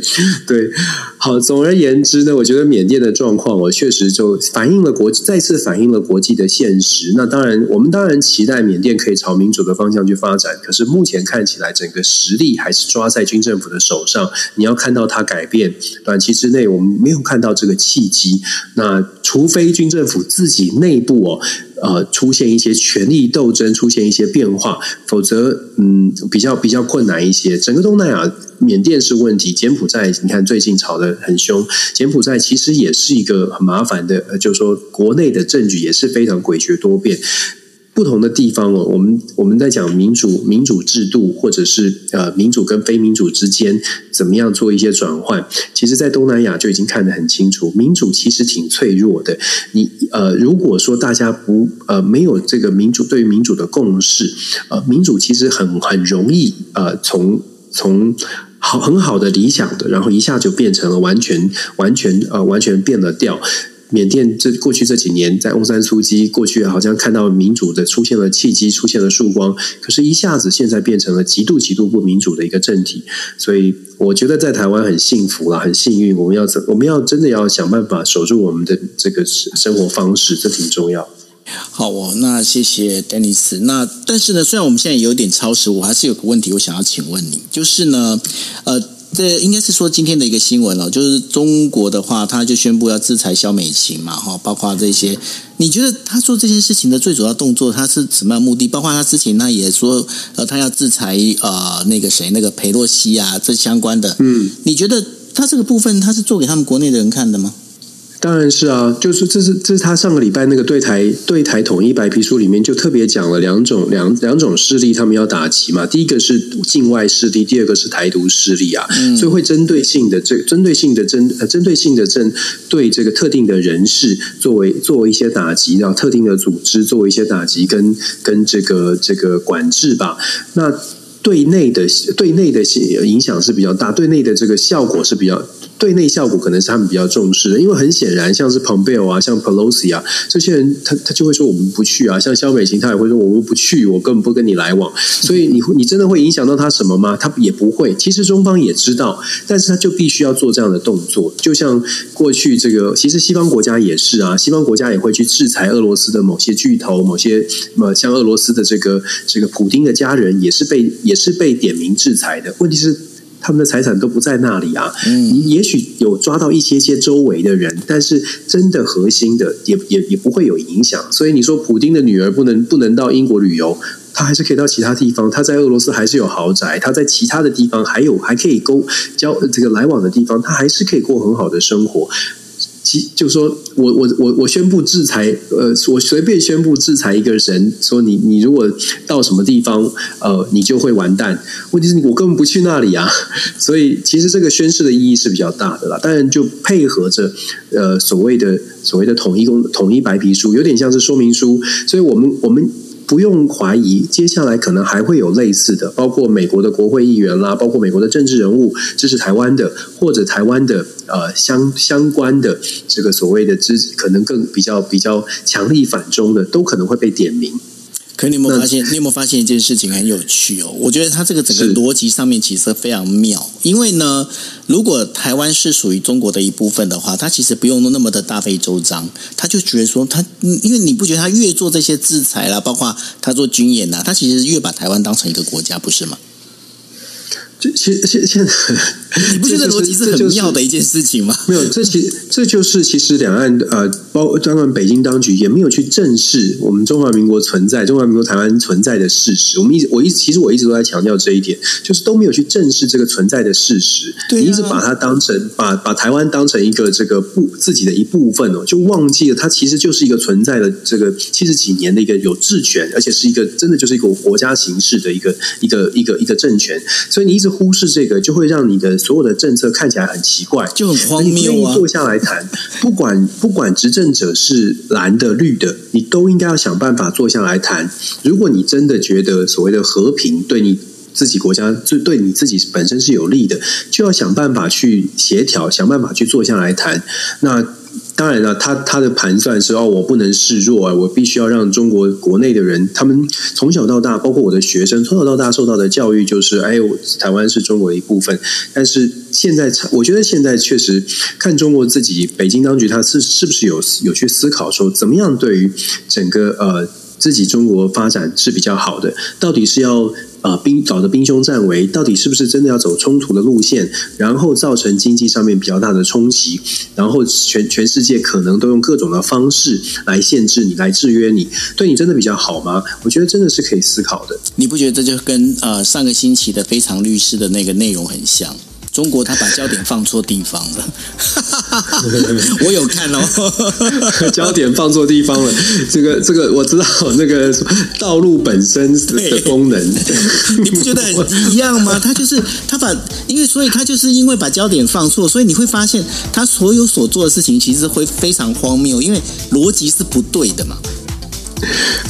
对。好，总而言之呢，我觉得缅甸的状况，我确实就反映了国再次反映了国际的现实。那当然，我们当然期待缅甸可以朝民主的方向去发展。可是目前看起来，整个实力还是抓在军政府的手上。你要看到它改变，短期之内我们没有看到这个契机。那除非军政府自己内部哦。呃，出现一些权力斗争，出现一些变化，否则，嗯，比较比较困难一些。整个东南亚，缅甸是问题，柬埔寨，你看最近吵得很凶，柬埔寨其实也是一个很麻烦的，就是说国内的政局也是非常诡谲多变。不同的地方哦，我们我们在讲民主民主制度，或者是呃民主跟非民主之间怎么样做一些转换。其实，在东南亚就已经看得很清楚，民主其实挺脆弱的。你呃，如果说大家不呃没有这个民主对于民主的共识，呃，民主其实很很容易呃从从好很好的理想的，然后一下就变成了完全完全呃完全变了调。缅甸这过去这几年，在翁山苏姬过去好像看到民主的出现了契机，出现了曙光，可是，一下子现在变成了极度极度不民主的一个政体。所以，我觉得在台湾很幸福了，很幸运。我们要怎，我们要真的要想办法守住我们的这个生活方式，这挺重要。好哦，那谢谢丹尼斯。那但是呢，虽然我们现在有点超时，我还是有个问题，我想要请问你，就是呢，呃。这应该是说今天的一个新闻了，就是中国的话，他就宣布要制裁肖美琴嘛，哈，包括这些。你觉得他做这件事情的最主要动作，他是什么样的目的？包括他之前他也说，呃，他要制裁呃那个谁，那个裴洛西啊，这相关的。嗯，你觉得他这个部分他是做给他们国内的人看的吗？当然是啊，就是这是这是他上个礼拜那个对台对台统一白皮书里面就特别讲了两种两两种势力，他们要打击嘛。第一个是境外势力，第二个是台独势力啊，嗯、所以会针对性的这针对性的针呃针对性的针对这个特定的人士作为作为一些打击，然后特定的组织作为一些打击跟跟这个这个管制吧。那对内的对内的影响是比较大，对内的这个效果是比较。对内效果可能是他们比较重视的，因为很显然，像是 Pompeo 啊，像 Pelosi 啊，这些人他他就会说我们不去啊，像肖美琴他也会说我们不去，我根本不跟你来往。所以你你真的会影响到他什么吗？他也不会。其实中方也知道，但是他就必须要做这样的动作。就像过去这个，其实西方国家也是啊，西方国家也会去制裁俄罗斯的某些巨头，某些呃像俄罗斯的这个这个普丁的家人也是被也是被点名制裁的。问题是。他们的财产都不在那里啊！你也许有抓到一些些周围的人，但是真的核心的也也也不会有影响。所以你说，普丁的女儿不能不能到英国旅游，她还是可以到其他地方。她在俄罗斯还是有豪宅，她在其他的地方还有还可以沟交这个来往的地方，她还是可以过很好的生活。就说我我我我宣布制裁，呃，我随便宣布制裁一个人，说你你如果到什么地方，呃，你就会完蛋。问题是，我根本不去那里啊。<laughs> 所以，其实这个宣誓的意义是比较大的啦。当然，就配合着呃所谓的所谓的统一公统一白皮书，有点像是说明书。所以我们我们不用怀疑，接下来可能还会有类似的，包括美国的国会议员啦，包括美国的政治人物支持台湾的，或者台湾的呃相相关的这个所谓的支，可能更比较比较强力反中的，都可能会被点名。可你有没有发现？你有没有发现一件事情很有趣哦？我觉得它这个整个逻辑上面其实非常妙。因为呢，如果台湾是属于中国的一部分的话，他其实不用那么的大费周章，他就觉得说他，因为你不觉得他越做这些制裁啦，包括他做军演呐，他其实越把台湾当成一个国家，不是吗？这现现现在，<laughs> 你不觉得逻辑是很妙的一件事情吗？没有，这其这就是其实两岸呃，包当然北京当局也没有去正视我们中华民国存在、中华民国台湾存在的事实。我们一直我一其实我一直都在强调这一点，就是都没有去正视这个存在的事实。对啊，你一直把它当成把把台湾当成一个这个部自己的一部分哦，就忘记了它其实就是一个存在的这个七十几年的一个有治权，而且是一个真的就是一个国家形式的一个一个一个一个政权。所以你一直。忽视这个，就会让你的所有的政策看起来很奇怪，就很荒谬啊！坐下来谈，不管不管执政者是蓝的绿的，你都应该要想办法坐下来谈。如果你真的觉得所谓的和平对你自己国家，就对你自己本身是有利的，就要想办法去协调，想办法去坐下来谈。那。当然了，他他的盘算是哦，我不能示弱啊，我必须要让中国国内的人，他们从小到大，包括我的学生，从小到大受到的教育就是，哎，台湾是中国的一部分。但是现在，我觉得现在确实看中国自己，北京当局他是是不是有有去思考说，怎么样对于整个呃自己中国发展是比较好的？到底是要？啊，兵搞的兵凶战危，到底是不是真的要走冲突的路线？然后造成经济上面比较大的冲击，然后全全世界可能都用各种的方式来限制你，来制约你，对你真的比较好吗？我觉得真的是可以思考的。你不觉得这就跟呃上个星期的非常律师的那个内容很像？中国他把焦点放错地方了，<laughs> 我有看哦，<laughs> 焦点放错地方了。这个这个我知道，那个道路本身的功能，<laughs> 你不觉得很一样吗？他就是他把，因为所以他就是因为把焦点放错，所以你会发现他所有所做的事情其实会非常荒谬，因为逻辑是不对的嘛。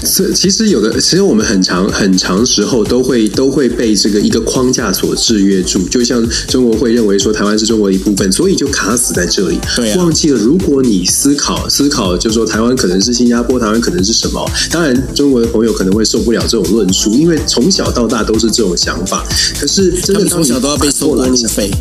这其实有的，其实我们很长很长时候都会都会被这个一个框架所制约住，就像中国会认为说台湾是中国的一部分，所以就卡死在这里。对啊，忘记了，如果你思考思考，就说台湾可能是新加坡，台湾可能是什么？当然，中国的朋友可能会受不了这种论述，因为从小到大都是这种想法。可是真的从小都要被收过路费。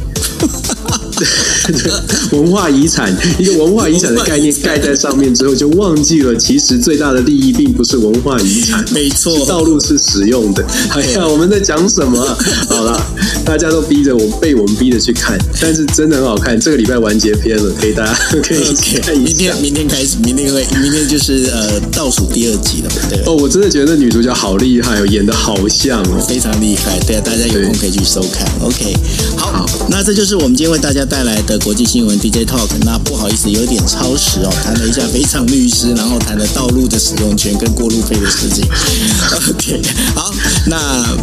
<laughs> 文化遗产，一个文化遗产的概念盖在上面之后，就忘记了其实最大的利益并不是文化遗产，没错，道路是使用的。<laughs> 哎呀，我们在讲什么啊？<laughs> 好了，大家都逼着我，被我们逼着去看，但是真的很好看。这个礼拜完结篇了，可以大家可以看一下。明天明天开始，明天会明天就是呃倒数第二集了，对。哦，我真的觉得那女主角好厉害哦，演的好像哦，非常厉害。对啊，大家有空可以去收看。OK，好，好，那这就是我们今天为大家。带来的国际新闻 DJ Talk，那不好意思，有点超时哦，谈了一下非常律师，然后谈了道路的使用权跟过路费的事情。<laughs> OK，好，那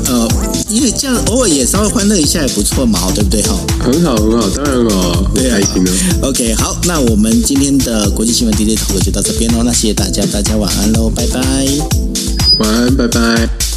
呃，因为这样偶尔也稍微欢乐一下也不错嘛，对不对？哈，很好，很好，当然了，对啊，开心哦。OK，好，那我们今天的国际新闻 DJ Talk 就到这边喽，那谢谢大家，大家晚安喽，拜拜，晚安，拜拜。